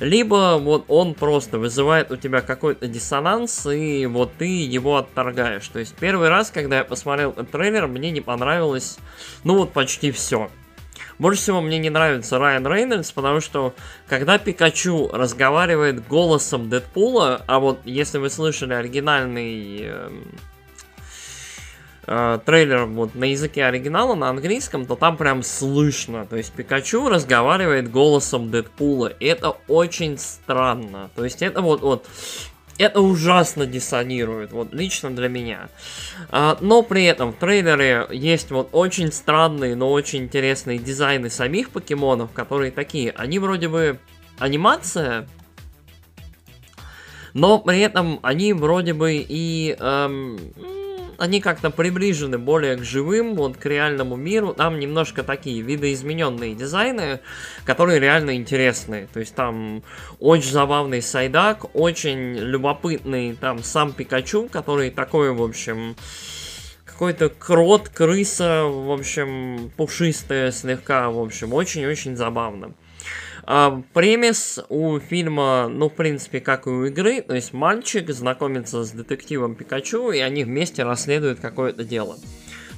либо вот он просто вызывает у тебя какой-то диссонанс, и вот ты его отторгаешь. То есть первый раз, когда я посмотрел этот трейлер, мне не понравилось, ну вот почти все. Больше всего мне не нравится Райан Рейнольдс, потому что когда Пикачу разговаривает голосом Дэдпула, а вот если вы слышали оригинальный э, трейлер вот на языке оригинала, на английском, то там прям слышно. То есть Пикачу разговаривает голосом Дэдпула. И это очень странно. То есть это вот, вот это ужасно диссонирует, вот лично для меня. А, но при этом в трейлере есть вот очень странные, но очень интересные дизайны самих покемонов, которые такие, они вроде бы анимация, но при этом они вроде бы и эм, они как-то приближены более к живым, вот к реальному миру. Там немножко такие видоизмененные дизайны, которые реально интересные. То есть там очень забавный сайдак, очень любопытный там сам Пикачу, который такой, в общем, какой-то крот, крыса, в общем, пушистая слегка, в общем, очень-очень забавно. А, премис у фильма, ну, в принципе, как и у игры, то есть мальчик знакомится с детективом Пикачу, и они вместе расследуют какое-то дело.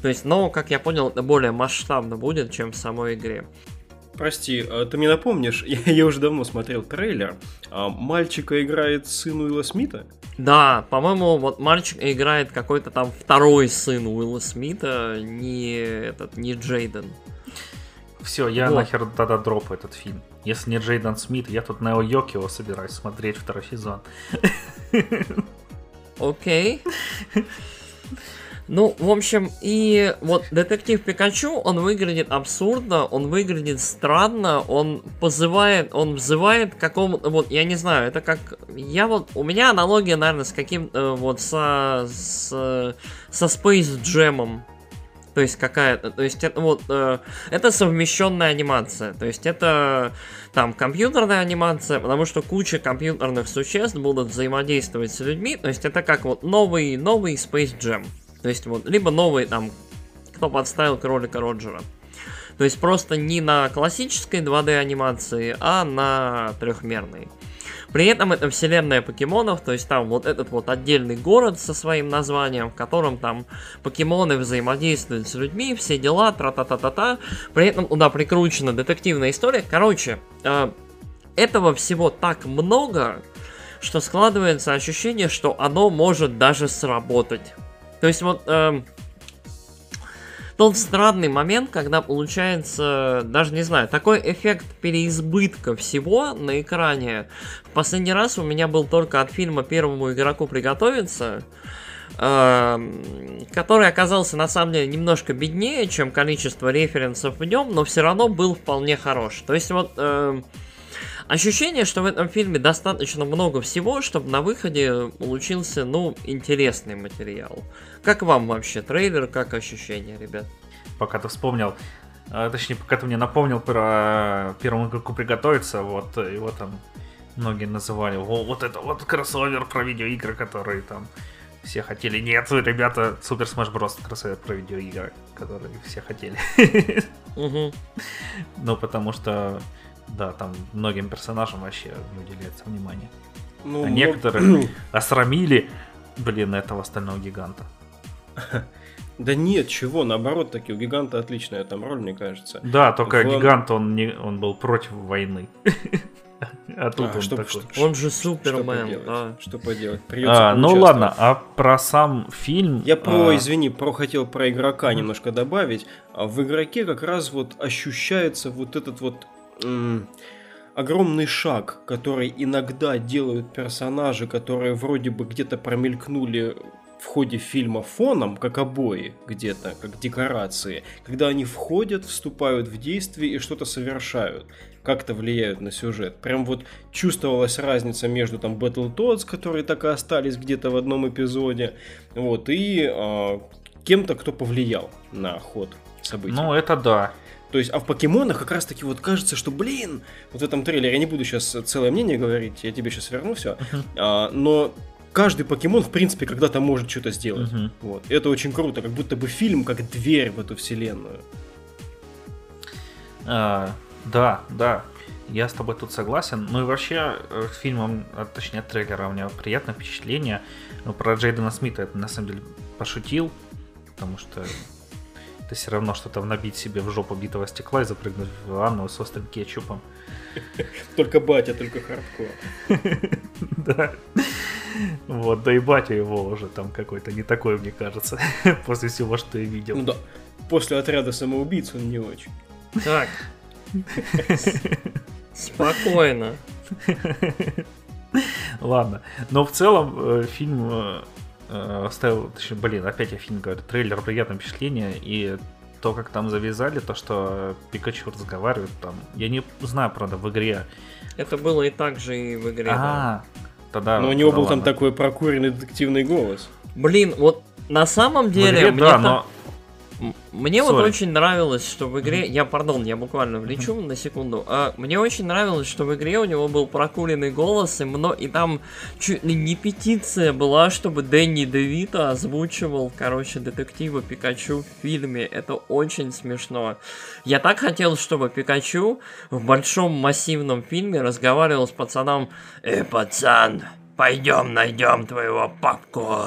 То есть, но, как я понял, это более масштабно будет, чем в самой игре. Прости, а ты мне напомнишь, я, я уже давно смотрел трейлер, а мальчика играет сын Уилла Смита? Да, по-моему, вот мальчик играет какой-то там второй сын Уилла Смита, не этот, не Джейден. Все, я вот. нахер тогда дропу этот фильм. Если не Джейден Смит, я тут Нео Йокио собираюсь смотреть второй сезон. Окей. Ну, в общем, и вот детектив Пикачу, он выглядит абсурдно, он выглядит странно, он позывает, он взывает к какому-то, вот, я не знаю, это как, я вот, у меня аналогия, наверное, с каким, э, вот, со, с, со Space Jam, То есть какая-то, то есть это вот э, это совмещенная анимация, то есть это там компьютерная анимация, потому что куча компьютерных существ будут взаимодействовать с людьми, то есть это как вот новый новый Space Jam, то есть вот либо новый там кто подставил кролика Роджера. То есть просто не на классической 2D анимации, а на трехмерной. При этом это вселенная покемонов, то есть там вот этот вот отдельный город со своим названием, в котором там покемоны взаимодействуют с людьми, все дела, тра-та-та-та-та. При этом туда прикручена детективная история. Короче, э, этого всего так много, что складывается ощущение, что оно может даже сработать. То есть вот... Э, тот странный момент, когда получается, даже не знаю, такой эффект переизбытка всего на экране. В последний раз у меня был только от фильма «Первому игроку приготовиться», эм, который оказался на самом деле немножко беднее, чем количество референсов в нем, но все равно был вполне хорош. То есть вот э, ощущение, что в этом фильме достаточно много всего, чтобы на выходе получился, ну, интересный материал. Как вам вообще трейлер, как ощущение, ребят? Пока ты вспомнил, а, точнее, пока ты мне напомнил про первому игроку приготовиться, вот его там многие называли, О, вот это вот кроссовер про видеоигры, которые там все хотели. Нет, ребята, Супер Smash Bros. кроссовер про видеоигры, которые все хотели. Ну, потому что, да, там многим персонажам вообще не уделяется внимание. Ну, а некоторые осрамили, блин, этого остального гиганта. Да нет, чего, наоборот, таки у гиганта отличная там роль, мне кажется. Да, только в... гигант, он, не, он был против войны. А тут а, он что, такой. Что, он же Супермен. Что поделать? Что поделать? А, ну ладно, а про сам фильм... Я про, а... извини, про хотел про игрока немножко добавить. А в игроке как раз вот ощущается вот этот вот... Огромный шаг, который иногда делают персонажи, которые вроде бы где-то промелькнули в ходе фильма фоном, как обои где-то, как декорации, когда они входят, вступают в действие и что-то совершают, как-то влияют на сюжет. Прям вот чувствовалась разница между там Battletoads, которые так и остались где-то в одном эпизоде, вот, и э, кем-то, кто повлиял на ход событий. Ну, это да. То есть, а в покемонах как раз таки вот кажется, что, блин, вот в этом трейлере, я не буду сейчас целое мнение говорить, я тебе сейчас верну все, uh-huh. а, но каждый покемон, в принципе, когда-то может что-то сделать. Вот. Это очень круто, как будто бы фильм как дверь в эту вселенную. А, да, да. Я с тобой тут согласен. Ну и вообще, э, фильмом, а, точнее, от трейлера у меня приятное впечатление. Ну, про Джейдена Смита это на самом деле пошутил, потому что это все равно что-то набить себе в жопу битого стекла и запрыгнуть в ванну с острым кетчупом. Только батя, только хардкор. Да. Вот, да и батя его уже там какой-то не такой, мне кажется, после всего, что я видел. Ну да, после отряда самоубийц он не очень. Так. Спокойно. Ладно. Но в целом э, фильм э, оставил, точнее, блин, опять я фильм говорю, трейлер приятное впечатление, и то, как там завязали, то, что Пикачу разговаривает там, я не знаю, правда, в игре. Это было и так же и в игре. А, да тогда... Но у него был ладно. там такой прокуренный детективный голос. Блин, вот на самом деле... Игре, мне да, там... но мне Sorry. вот очень нравилось, что в игре... Я, пардон, я буквально влечу на секунду. А, мне очень нравилось, что в игре у него был прокуренный голос, и, мно... и там чуть ли не петиция была, чтобы Дэнни Девита озвучивал, короче, детектива Пикачу в фильме. Это очень смешно. Я так хотел, чтобы Пикачу в большом массивном фильме разговаривал с пацаном «Э, пацан, пойдем найдем твоего папку».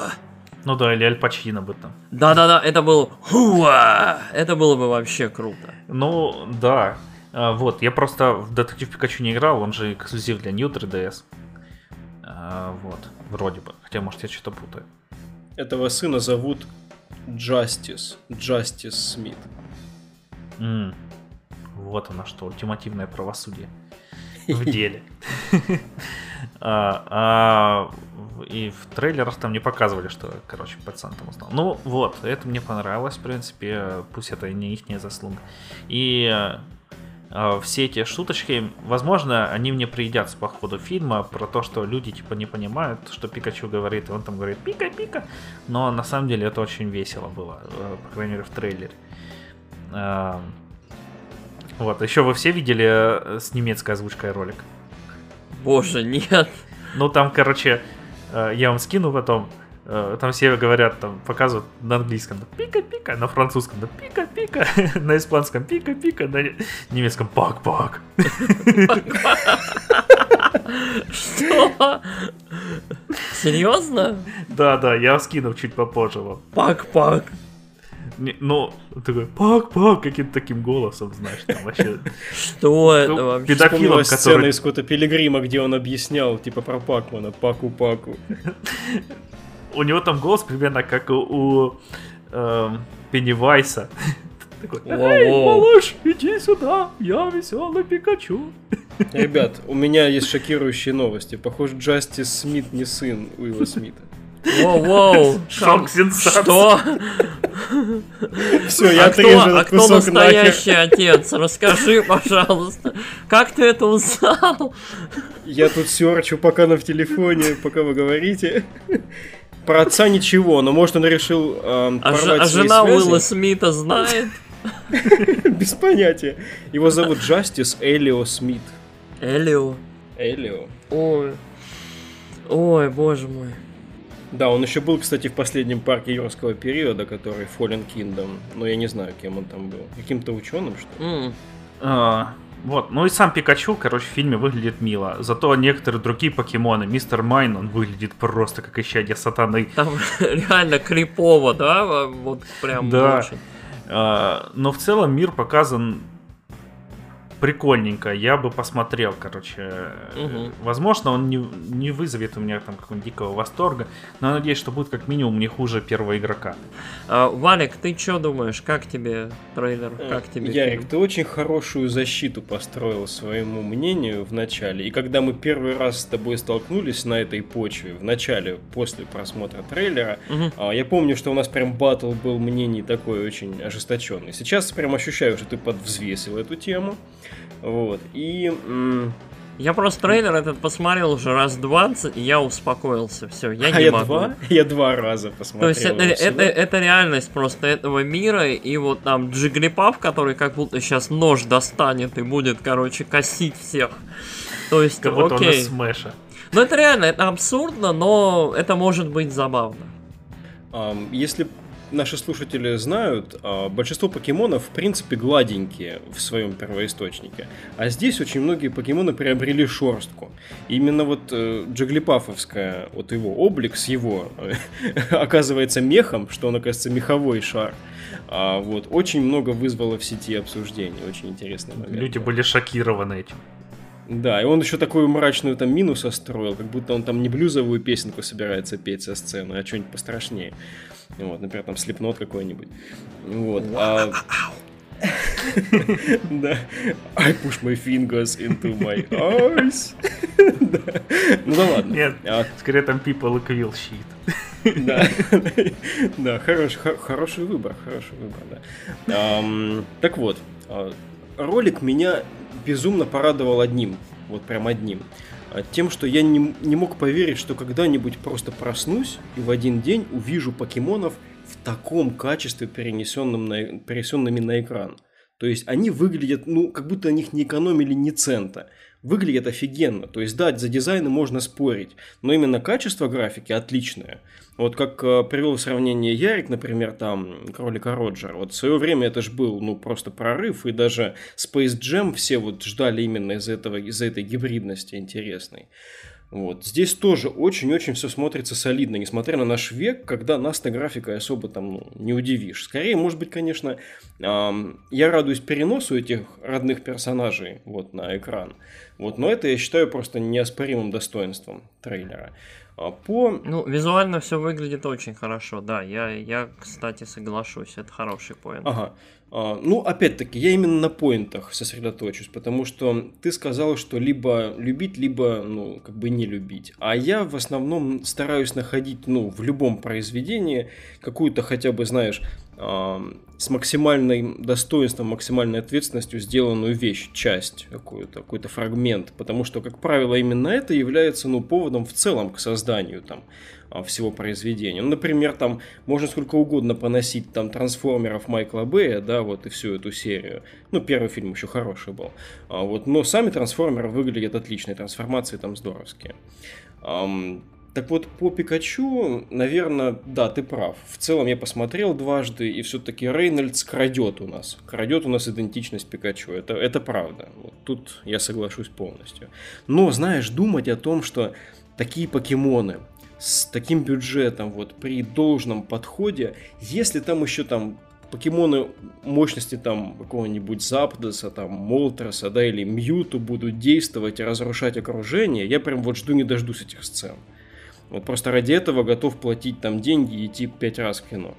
Ну да, или Аль Пачино бы там. Да-да-да, это был хуа! Это было бы вообще круто. Ну, да. А, вот, я просто в Детектив Пикачу не играл, он же эксклюзив для New 3DS. А, вот, вроде бы. Хотя, может, я что-то путаю. Этого сына зовут Justice. Justice Смит. Mm. Вот оно что, ультимативное правосудие в деле. А, а и в трейлерах там не показывали, что, короче, пацан там узнал. Ну вот, это мне понравилось, в принципе, пусть это не их заслуга. И э, все эти шуточки, возможно, они мне приедятся по ходу фильма про то, что люди типа не понимают, что Пикачу говорит, и он там говорит пика-пика, но на самом деле это очень весело было, э, по крайней мере в трейлере. Вот, еще вы все видели э, с немецкой озвучкой ролик? Боже, нет. Ну там, короче, э, я вам скину потом. Э, там все говорят, там показывают на английском пика-пика, на французском да пика-пика, на испанском пика-пика, на немецком пак-пак. Что? Серьезно? Да, да, я скину чуть попозже вам. Пак-пак. Не, ну, такой пак-пак, каким-то таким голосом, знаешь, там вообще. Что это Ну, вообще? педофилом, который... из Скотта Пилигрима, где он объяснял, типа, про Пакмана, Паку-Паку. У него там голос примерно как у, эм, Пеннивайса. Такой, эй, малыш, иди сюда, я веселый Пикачу. Ребят, у меня есть шокирующие новости. Похоже, Джастис Смит не сын Уилла Смита. Воу-воу. Шок, сенсация. Что? Все, я а отрежу кто, а кто кусок нахер. настоящий отец? Расскажи, пожалуйста. Как ты это узнал? Я тут серчу пока на в телефоне, пока вы говорите. Про отца ничего, но может он решил эм, А, ж- порвать а свои жена связи? Уилла Смита знает? Без понятия. Его зовут Джастис Элио Смит. Элио. Элио. Ой. Ой, боже мой. Да, он еще был, кстати, в последнем парке юрского периода, который Fallen Kingdom. Но я не знаю, кем он там был. Каким-то ученым, что ли? М. А, Вот, ну и сам Пикачу, короче, в фильме выглядит мило. Зато некоторые другие покемоны, мистер Майн, он выглядит просто как исчадие сатаны. Там реально крипово, да? Вот прям Да. очень. А, Но в целом мир показан прикольненько. Я бы посмотрел, короче. Мгм. Возможно, он не, не вызовет у меня там какого-нибудь дикого восторга, но я надеюсь, что будет как минимум не хуже первого игрока. А, Валик, ты что думаешь? Как тебе трейлер? Как тебе Э, Ярик, фильм? ты очень хорошую защиту построил своему мнению в начале. И когда мы первый раз с тобой столкнулись на этой почве, в начале, после просмотра трейлера, а, я помню, что у нас прям батл был мнений такой очень ожесточенный. Сейчас прям ощущаю, что ты подвзвесил эту тему. Вот. И м, Я просто трейлер этот посмотрел уже раз 20, и я успокоился. Все, я а не я могу. два? Я два раза То посмотрел. есть это, это, это реальность просто этого мира, и вот там Джиглипав, который как будто сейчас нож достанет и будет, короче, косить всех. То есть, Как будто он окей. из Смэша. Ну это реально, это абсурдно, но это может быть забавно. Ам, Если наши слушатели знают, а, большинство покемонов в принципе гладенькие в своем первоисточнике. А здесь очень многие покемоны приобрели шорстку. Именно вот э, Джиглипафовская, вот его облик с его э, оказывается мехом, что он оказывается меховой шар. А, вот, очень много вызвало в сети обсуждений. Очень интересный момент. Люди были шокированы этим. Да, и он еще такую мрачную там мину состроил, как будто он там не блюзовую песенку собирается петь со сцены, а что-нибудь пострашнее. Вот, например, там слепнот какой-нибудь. Вот. а- Да. I push my fingers into my eyes. Ну да ладно. Нет, А, скорее там people equal shit. Да, да, хороший, хо- хороший выбор, хороший выбор, да. Так вот, а, ролик меня безумно порадовал одним, вот прям одним. А, Тем, что я не, не мог поверить, что когда-нибудь просто проснусь и в один день увижу покемонов в таком качестве, перенесенном на, перенесенными на экран. То есть они выглядят, ну, как будто на них не экономили ни цента. Выглядят офигенно. То есть, да, за дизайны можно спорить, но именно качество графики отличное. Вот как э, привел сравнение Ярик, например, там, Кролика Роджер. Вот в свое время это же был, ну, просто прорыв, и даже Space Jam все вот ждали именно из этого, из-за этой гибридности интересной. Вот. Здесь тоже очень-очень все смотрится солидно, несмотря на наш век, когда нас на графикой особо там ну, не удивишь. Скорее, может быть, конечно, ам, я радуюсь переносу этих родных персонажей вот на экран. Вот, но это я считаю просто неоспоримым достоинством трейлера. А По Ну, визуально все выглядит очень хорошо, да. Я, я, кстати, соглашусь, это хороший поинт. Ага. А, ну, опять-таки, я именно на поинтах сосредоточусь, потому что ты сказал, что либо любить, либо, ну, как бы не любить. А я в основном стараюсь находить, ну, в любом произведении какую-то хотя бы, знаешь, с максимальным достоинством, максимальной ответственностью сделанную вещь, часть, какую-то, какой-то фрагмент. Потому что, как правило, именно это является ну, поводом в целом к созданию там, а, всего произведения. Ну, например, там можно сколько угодно поносить там трансформеров Майкла Бэя, да, вот и всю эту серию. Ну, первый фильм еще хороший был. А, вот, но сами трансформеры выглядят отлично, трансформации там здоровские. Так вот, по Пикачу, наверное, да, ты прав. В целом я посмотрел дважды, и все-таки Рейнольдс крадет у нас. Крадет у нас идентичность Пикачу. Это, это правда. Вот тут я соглашусь полностью. Но, знаешь, думать о том, что такие покемоны с таким бюджетом, вот при должном подходе, если там еще там покемоны мощности там какого-нибудь Запдоса, там Молтроса, да, или Мьюту будут действовать и разрушать окружение, я прям вот жду не дождусь этих сцен. Вот просто ради этого готов платить там деньги и идти пять раз в кино.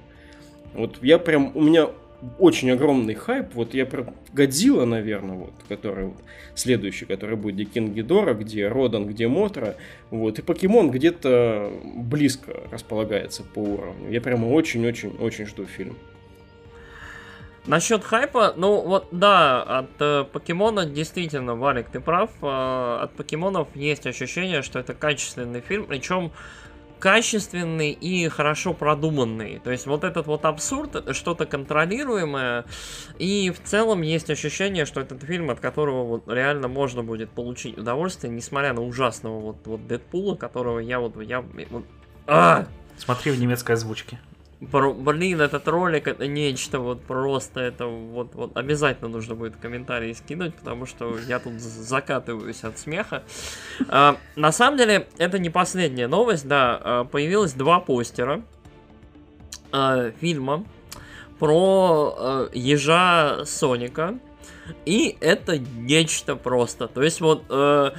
Вот я прям, у меня очень огромный хайп. Вот я про Годзилла, наверное, вот, который вот, следующий, который будет где Кинг где Родан, где Мотра. Вот, и Покемон где-то близко располагается по уровню. Я прямо очень-очень-очень жду фильм. Насчет хайпа, ну вот да, от э, покемона действительно, Валик, ты прав, э, от покемонов есть ощущение, что это качественный фильм, причем качественный и хорошо продуманный. То есть вот этот вот абсурд, что-то контролируемое, и в целом есть ощущение, что этот фильм, от которого вот реально можно будет получить удовольствие, несмотря на ужасного вот, вот Дэдпула, которого я вот, я вот, а! Смотри в немецкой озвучке. Блин, этот ролик это нечто вот просто это вот вот обязательно нужно будет комментарии скинуть, потому что я тут закатываюсь от смеха. А, на самом деле это не последняя новость, да, а, появилось два постера а, фильма про а, ежа Соника. И это нечто просто. То есть вот, э,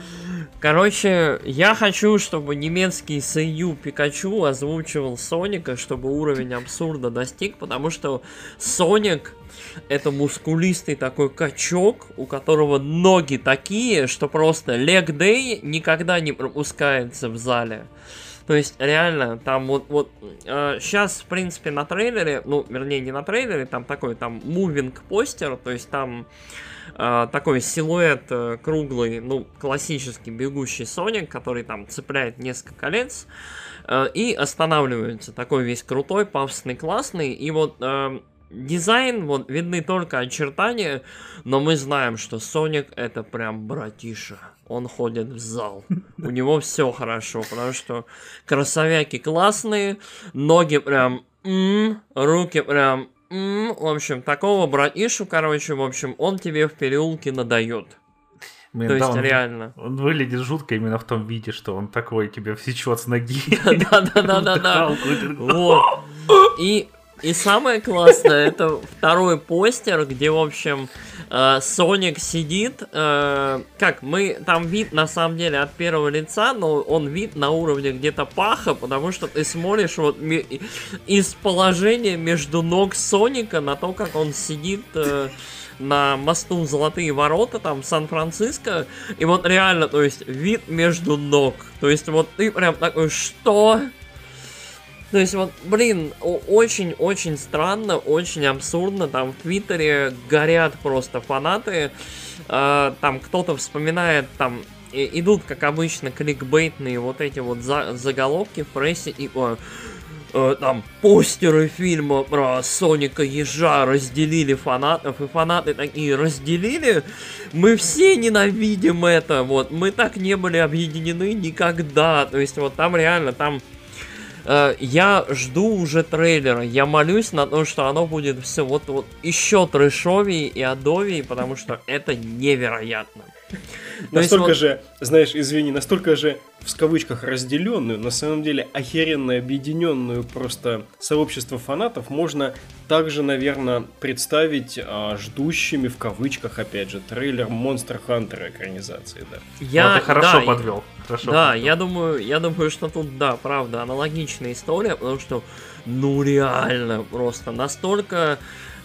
короче, я хочу, чтобы немецкий Сэйю Пикачу озвучивал Соника, чтобы уровень абсурда достиг, потому что Соник это мускулистый такой качок, у которого ноги такие, что просто Лег Дэй никогда не пропускается в зале. То есть, реально, там вот, вот э, сейчас, в принципе, на трейлере, ну, вернее, не на трейлере, там такой, там, мувинг постер, то есть там э, такой силуэт э, круглый, ну, классический бегущий Соник, который там цепляет несколько колец э, и останавливается. Такой весь крутой, пафосный, классный. И вот э, Дизайн, вот, видны только очертания, но мы знаем, что Соник это прям братиша. Он ходит в зал. У него все хорошо, потому что красовяки классные, ноги прям м-м, руки прям м-м. В общем, такого братишу, короче, в общем, он тебе в переулке надает. Блин, То да, есть он, реально. Он выглядит жутко именно в том виде, что он такой тебе всечет с ноги. Да-да-да-да-да. Вот. И и самое классное, это второй постер, где, в общем, Соник сидит. Э, как, мы там вид на самом деле от первого лица, но он вид на уровне где-то паха, потому что ты смотришь вот из положения между ног Соника на то, как он сидит э, на мосту Золотые ворота, там, Сан-Франциско, и вот реально, то есть, вид между ног. То есть, вот ты прям такой, что? То есть вот, блин, очень-очень странно, очень абсурдно. Там в Твиттере горят просто фанаты. Э, там кто-то вспоминает, там и, идут, как обычно, кликбейтные вот эти вот за, заголовки в прессе и о, э, там постеры фильма про Соника Ежа разделили фанатов, и фанаты такие разделили. Мы все ненавидим это, вот, мы так не были объединены никогда. То есть вот там реально, там Э, я жду уже трейлера. Я молюсь на то, что оно будет все вот, вот еще трэшовее и адовее, потому что это невероятно. Настолько же, знаешь, извини, настолько же в скавычках разделенную, на самом деле охеренно объединенную просто сообщество фанатов можно также, наверное, представить а, ждущими в кавычках, опять же, трейлер Monster Hunter экранизации, да. Я, ну, ты хорошо да, подвел. Хорошо да, подвел. я думаю, я думаю, что тут, да, правда, аналогичная история, потому что, ну реально, просто настолько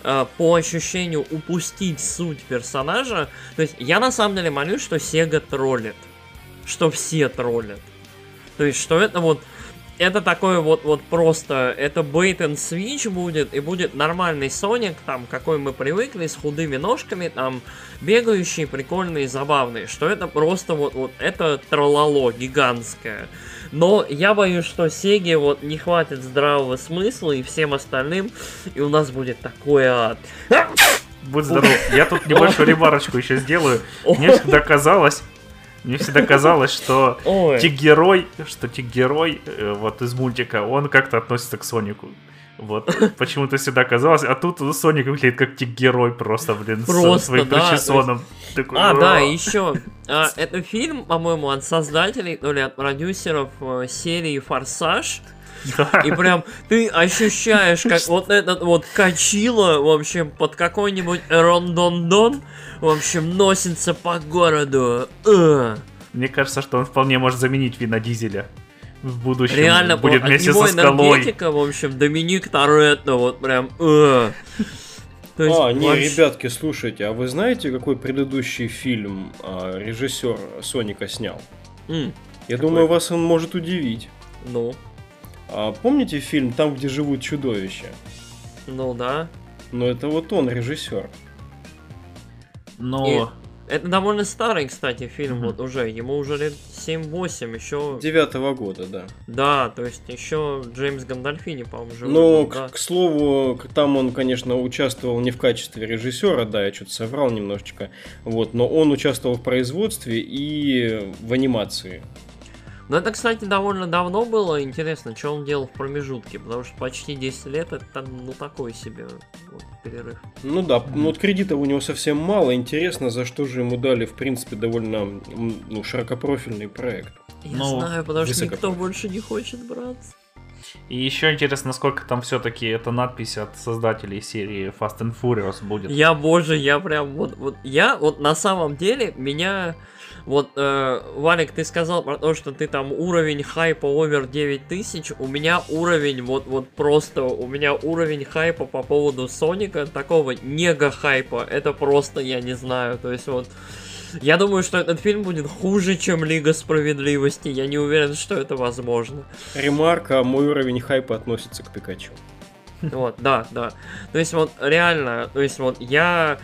э, по ощущению упустить суть персонажа. То есть я на самом деле молюсь, что Sega троллит. Что все троллят. То есть, что это вот это такое вот, вот просто, это bait and switch будет, и будет нормальный Соник, там, какой мы привыкли, с худыми ножками, там, бегающий, прикольный, забавный, что это просто вот, вот, это троллало гигантское. Но я боюсь, что Сеге вот не хватит здравого смысла и всем остальным, и у нас будет такой ад. Будь здоров. Я тут небольшую ремарочку еще сделаю. Мне всегда казалось, мне всегда казалось, что тик-герой, что тик-герой э, вот из мультика, он как-то относится к Сонику. Вот, почему-то всегда казалось, а тут Соник выглядит как тик-герой просто, блин, просто, с своим да, причесоном. Есть... Такой, а, да, еще, а, это фильм, по-моему, от создателей, ну или от продюсеров э, серии «Форсаж», и прям ты ощущаешь, как вот этот вот качило, в общем, под какой-нибудь рондондон, в общем, носится по городу. Мне кажется, что он вполне может заменить Вина Дизеля в будущем. Реально, будет вместе со скалой. энергетика, в общем, Доминик Торетто, вот прям... Э. есть, а, не, вообще... ребятки, слушайте, а вы знаете, какой предыдущий фильм а, режиссер Соника снял? Mm, Я какой? думаю, вас он может удивить. Ну. А, помните фильм «Там, где живут чудовища»? Ну да. Но это вот он, режиссер. Но... И это довольно старый, кстати, фильм, mm-hmm. вот уже. Ему уже лет 7-8, еще... Девятого года, да. Да, то есть еще Джеймс Гандальфини, по-моему, живой. Ну, да. к, слову, там он, конечно, участвовал не в качестве режиссера, да, я что-то соврал немножечко. Вот, но он участвовал в производстве и в анимации. Но это, кстати, довольно давно было. Интересно, что он делал в промежутке, потому что почти 10 лет это, ну, такой себе вот, перерыв. Ну да, mm-hmm. ну вот кредита у него совсем мало. Интересно, за что же ему дали, в принципе, довольно ну, широкопрофильный проект. Я ну, знаю, потому что никто больше не хочет браться. И еще интересно, насколько там все-таки эта надпись от создателей серии Fast and Furious будет. Я, боже, я прям вот, вот я вот на самом деле меня вот, э, Валик, ты сказал про то, что ты там уровень хайпа овер 9000. У меня уровень, вот, вот просто, у меня уровень хайпа по поводу Соника, такого нега хайпа. Это просто, я не знаю, то есть вот... Я думаю, что этот фильм будет хуже, чем Лига Справедливости. Я не уверен, что это возможно. Ремарка, мой уровень хайпа относится к Пикачу. Вот, да, да. То есть вот реально, то есть вот я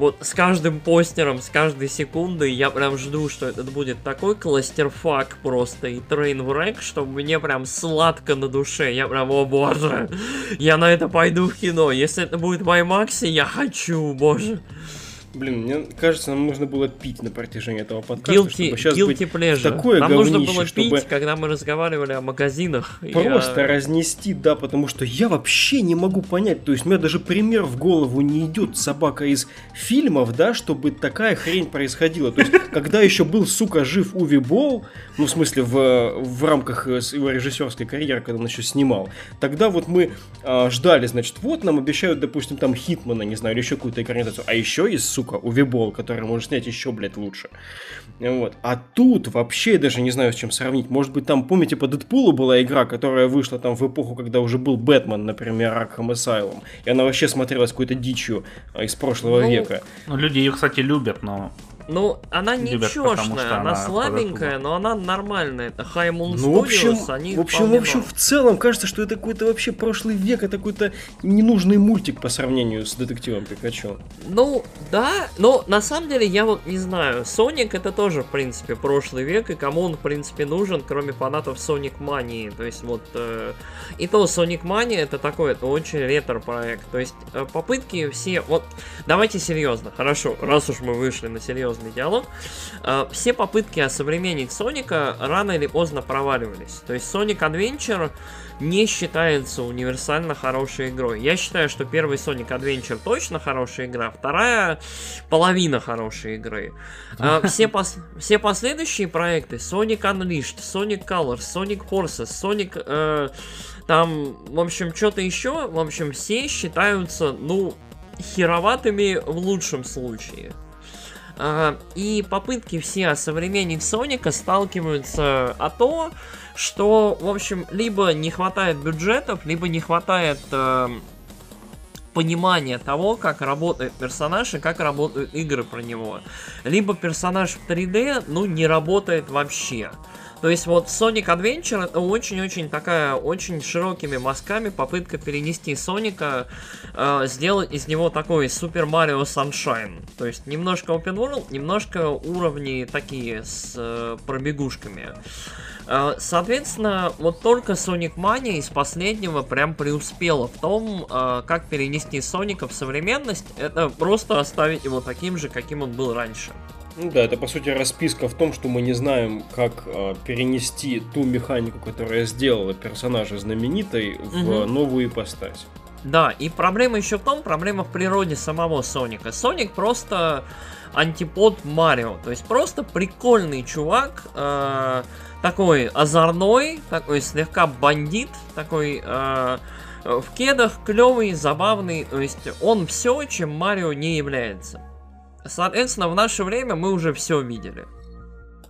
вот с каждым постером, с каждой секундой я прям жду, что этот будет такой кластерфак просто и трейнврек, что мне прям сладко на душе. Я прям, о боже, я на это пойду в кино. Если это будет в я хочу, боже. Блин, мне кажется, нам нужно было пить на протяжении этого подкаста, guilty, чтобы сейчас guilty быть pleasure. такое Нам говнище, нужно было чтобы... пить, когда мы разговаривали о магазинах. Просто я... разнести, да, потому что я вообще не могу понять, то есть у меня даже пример в голову не идет собака из фильмов, да, чтобы такая хрень происходила. То есть, когда еще был, сука, жив Уви Болл, ну, в смысле, в, в рамках его режиссерской карьеры, когда он еще снимал, тогда вот мы а, ждали, значит, вот нам обещают, допустим, там Хитмана, не знаю, или еще какую-то экранизацию, а еще сука, Увибол, который может снять еще, блядь, лучше. Вот. А тут вообще даже не знаю, с чем сравнить. Может быть, там, помните, по Дэдпулу была игра, которая вышла там в эпоху, когда уже был Бэтмен, например, Arkham Asylum. И она вообще смотрелась какой-то дичью а, из прошлого ну, века. Ну, люди ее, кстати, любят, но ну, она не чешная, она, она слабенькая, но она нормальная. Это High Moon ну, в общем, они в общем, в общем, в целом кажется, что это какой-то вообще прошлый век, это какой-то ненужный мультик по сравнению с детективом Пикачу. Ну, да, но на самом деле я вот не знаю. Соник это тоже, в принципе, прошлый век, и кому он, в принципе, нужен, кроме фанатов Sonic Mania. То есть вот... Э, и то Sonic Mania это такой, это очень ретро-проект. То есть э, попытки все... Вот, давайте серьезно, хорошо, раз уж мы вышли на серьезно серьезный диалог. А, все попытки осовременить Соника рано или поздно проваливались. То есть Sonic Adventure не считается универсально хорошей игрой. Я считаю, что первый Sonic Adventure точно хорошая игра, вторая половина хорошей игры. А, все, пос все последующие проекты Sonic Unleashed, Sonic Colors, Sonic Forces, Sonic... Э, там, в общем, что-то еще, в общем, все считаются, ну, хероватыми в лучшем случае. И попытки все осовременить Соника сталкиваются о том, что, в общем, либо не хватает бюджетов, либо не хватает э, понимания того, как работает персонаж и как работают игры про него. Либо персонаж в 3D, ну, не работает вообще. То есть вот Sonic Adventure это очень-очень такая, очень широкими мазками попытка перенести Соника, э, сделать из него такой Super Mario Sunshine. То есть немножко open world, немножко уровни такие с э, пробегушками. Э, соответственно, вот только Sonic Mania из последнего прям преуспела в том, э, как перенести Соника в современность. Это просто оставить его таким же, каким он был раньше. Ну да, это по сути расписка в том, что мы не знаем, как э, перенести ту механику, которая сделала персонажа знаменитой, в угу. новую ипостась. Да, и проблема еще в том, проблема в природе самого Соника. Соник просто антипод Марио, то есть просто прикольный чувак, э, такой озорной, такой слегка бандит, такой э, в кедах клевый, забавный, то есть он все, чем Марио не является. Соответственно, в наше время мы уже все видели.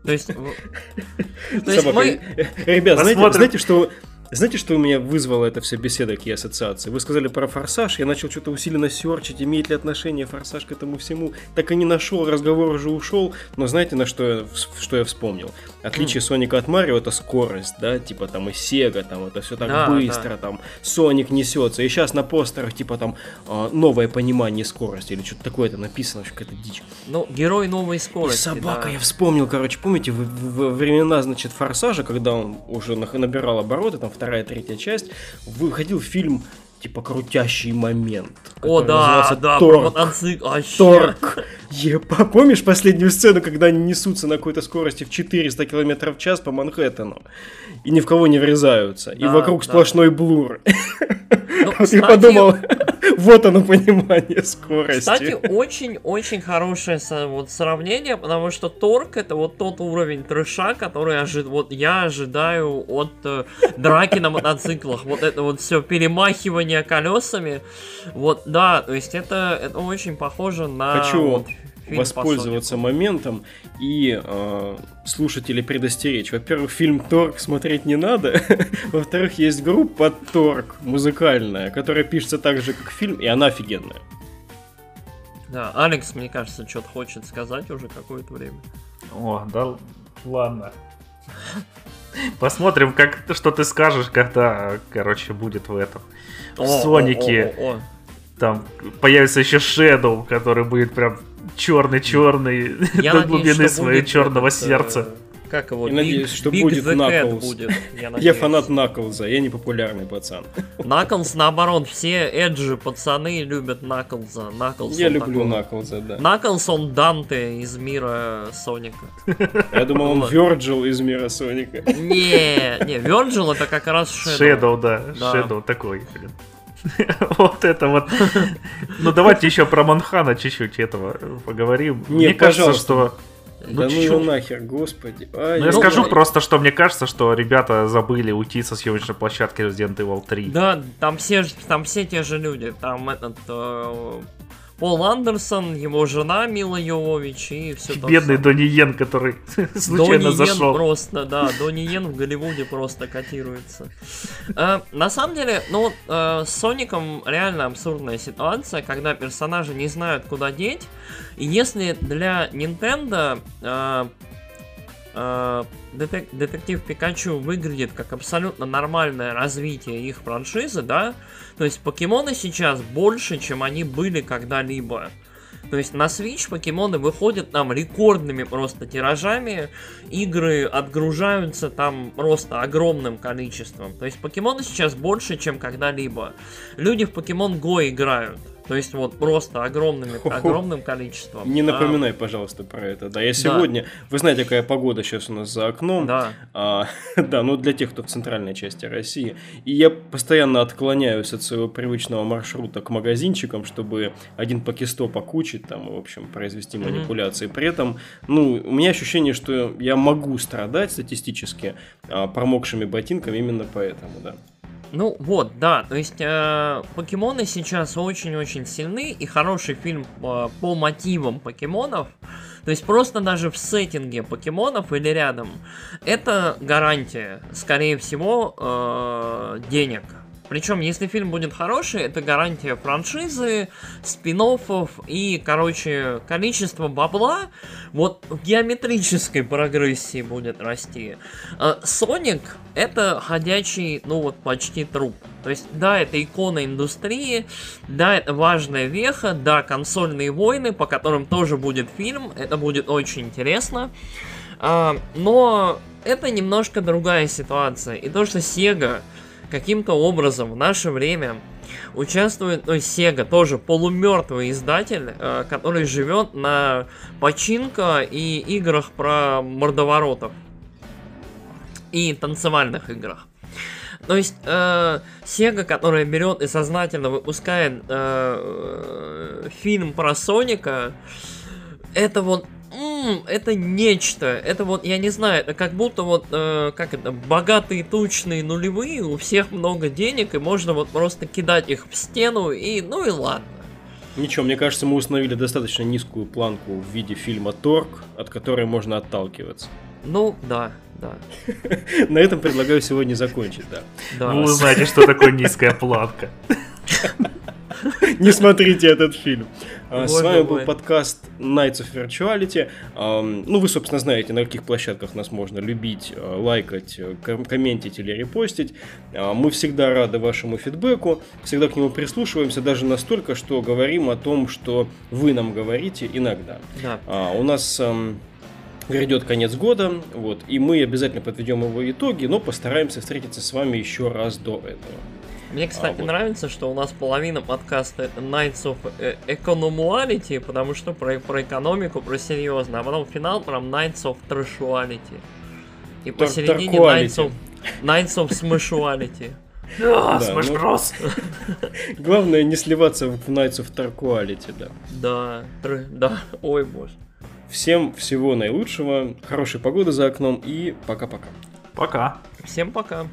То есть, то есть мы... Ребят, знаете, знаете, что знаете, что у меня вызвало это все беседа к ассоциации? Вы сказали про форсаж, я начал что-то усиленно серчить, имеет ли отношение форсаж к этому всему. Так и не нашел, разговор уже ушел, но знаете, на что я, что я вспомнил? Отличие Соника от Марио это скорость, да, типа там и Сега, там это все так да, быстро, да. там Соник несется. И сейчас на постерах типа там а, новое понимание скорости или что-то такое-то написано, что какая-то дичь. Ну, герой новой скорости. И собака, да. я вспомнил, короче, помните, в, в, в времена, значит, форсажа, когда он уже набирал обороты, там вторая, третья часть, выходил фильм типа крутящий момент. О, да, да, Торг. Торг. Епа, помнишь последнюю сцену, когда они несутся на какой-то скорости в 400 км в час по Манхэттену? И ни в кого не врезаются. Да, и вокруг да. сплошной блур. Ну, вот я подумал, вот оно понимание скорости. Кстати, очень-очень хорошее вот сравнение, потому что торг это вот тот уровень трэша, который ожи... вот я ожидаю от э, драки на мотоциклах. Вот это вот все перемахивание колесами. Вот, да, то есть это, это очень похоже на... Хочу вот, воспользоваться моментом и э, слушателей предостеречь. Во-первых, фильм Торг смотреть не надо. Во-вторых, есть группа Торг музыкальная, которая пишется так же, как фильм, и она офигенная. Да, Алекс, мне кажется, что-то хочет сказать уже какое-то время. О, да ладно. Посмотрим, как, что ты скажешь, когда, короче, будет в этом. В Сонике. Там появится еще Shadow, который будет прям черный-черный до глубины своего черного э, сердца. Как его? Я надеюсь, что будет Knuckles. Будет, я, я фанат Наклза, я не популярный пацан. Наклз, наоборот, все эджи пацаны любят Наклза. Наклз я люблю Наклза, да. Наклз он Данте из мира Соника. Я думал, он Вирджил из мира Соника. Не, не, Вирджил это как раз Shadow. Shadow, да. Shadow такой, блин. Вот это вот. Ну давайте еще про Манхана чуть-чуть этого поговорим. Мне кажется, что ну, да ну его нахер, господи. Ай, ну, я скажу просто, что мне кажется, что ребята забыли уйти со съемочной площадки Resident Evil 3. Да, там все, там все те же люди. Там этот э, Пол Андерсон, его жена Мила Йовович и все Бедный Донни Йен, который случайно Донни зашел. Йен просто, да, Донни Йен в Голливуде просто котируется. Э, на самом деле, ну, э, с Соником реально абсурдная ситуация, когда персонажи не знают, куда деть. И если для Nintendo э, э, детек детектив Пикачу выглядит как абсолютно нормальное развитие их франшизы, да, то есть покемоны сейчас больше, чем они были когда-либо. То есть на Switch покемоны выходят там рекордными просто тиражами, игры отгружаются там просто огромным количеством. То есть покемоны сейчас больше, чем когда-либо. Люди в Pokemon Go играют. То есть вот просто огромными, огромным количеством. Не напоминай, пожалуйста, про это. Да, я сегодня... Да. Вы знаете, какая погода сейчас у нас за окном. Да. А, да, ну для тех, кто в центральной части России. И я постоянно отклоняюсь от своего привычного маршрута к магазинчикам, чтобы один покестоп окучить, там, в общем, произвести манипуляции. Mm-hmm. При этом, ну, у меня ощущение, что я могу страдать статистически а, промокшими ботинками именно поэтому, да. Ну вот, да, то есть э, покемоны сейчас очень-очень сильны, и хороший фильм э, по мотивам покемонов, то есть просто даже в сеттинге покемонов или рядом, это гарантия, скорее всего, э, денег. Причем, если фильм будет хороший, это гарантия франшизы, спин и, короче, количество бабла вот в геометрической прогрессии будет расти. А Соник это ходячий, ну вот, почти труп. То есть, да, это икона индустрии, да, это важная веха, да, консольные войны, по которым тоже будет фильм, это будет очень интересно. А, но это немножко другая ситуация. И то, что Sega каким-то образом в наше время участвует, ну, Sega тоже полумертвый издатель, э, который живет на починка и играх про мордоворотов. И танцевальных играх. То есть э, Sega, которая берет и сознательно выпускает э, фильм про Соника, это вот м-м, это нечто. Это вот, я не знаю, это как будто вот, э, как это, богатые тучные нулевые, у всех много денег, и можно вот просто кидать их в стену, и ну и ладно. Ничего, мне кажется, мы установили достаточно низкую планку в виде фильма Торг, от которой можно отталкиваться. Ну, да, да. На этом предлагаю сегодня закончить, да. да. Вы узнаете, что такое низкая планка. Не смотрите этот фильм. А, с вами был подкаст Nights of Virtuality. Ну, вы, собственно, знаете, на каких площадках нас можно любить, а, лайкать, э, комментить или репостить. А, мы всегда рады вашему фидбэку, всегда к нему прислушиваемся, даже настолько, что говорим о том, что вы нам говорите иногда. Да. У нас грядет конец года, вот, и мы обязательно подведем его итоги, но постараемся встретиться с вами еще раз до этого. Мне, кстати, а, вот. нравится, что у нас половина подкаста Nights of Economuality, потому что про, про экономику, про серьезно, а потом финал прям Nights of Trashuality. И посередине Nights of, Nights of Smashuality. Да, Smash Bros. Главное не сливаться в Nights of Tarquality, да. Да, да, ой боже. Всем всего наилучшего, хорошей погоды за окном и пока-пока. Пока. Всем пока.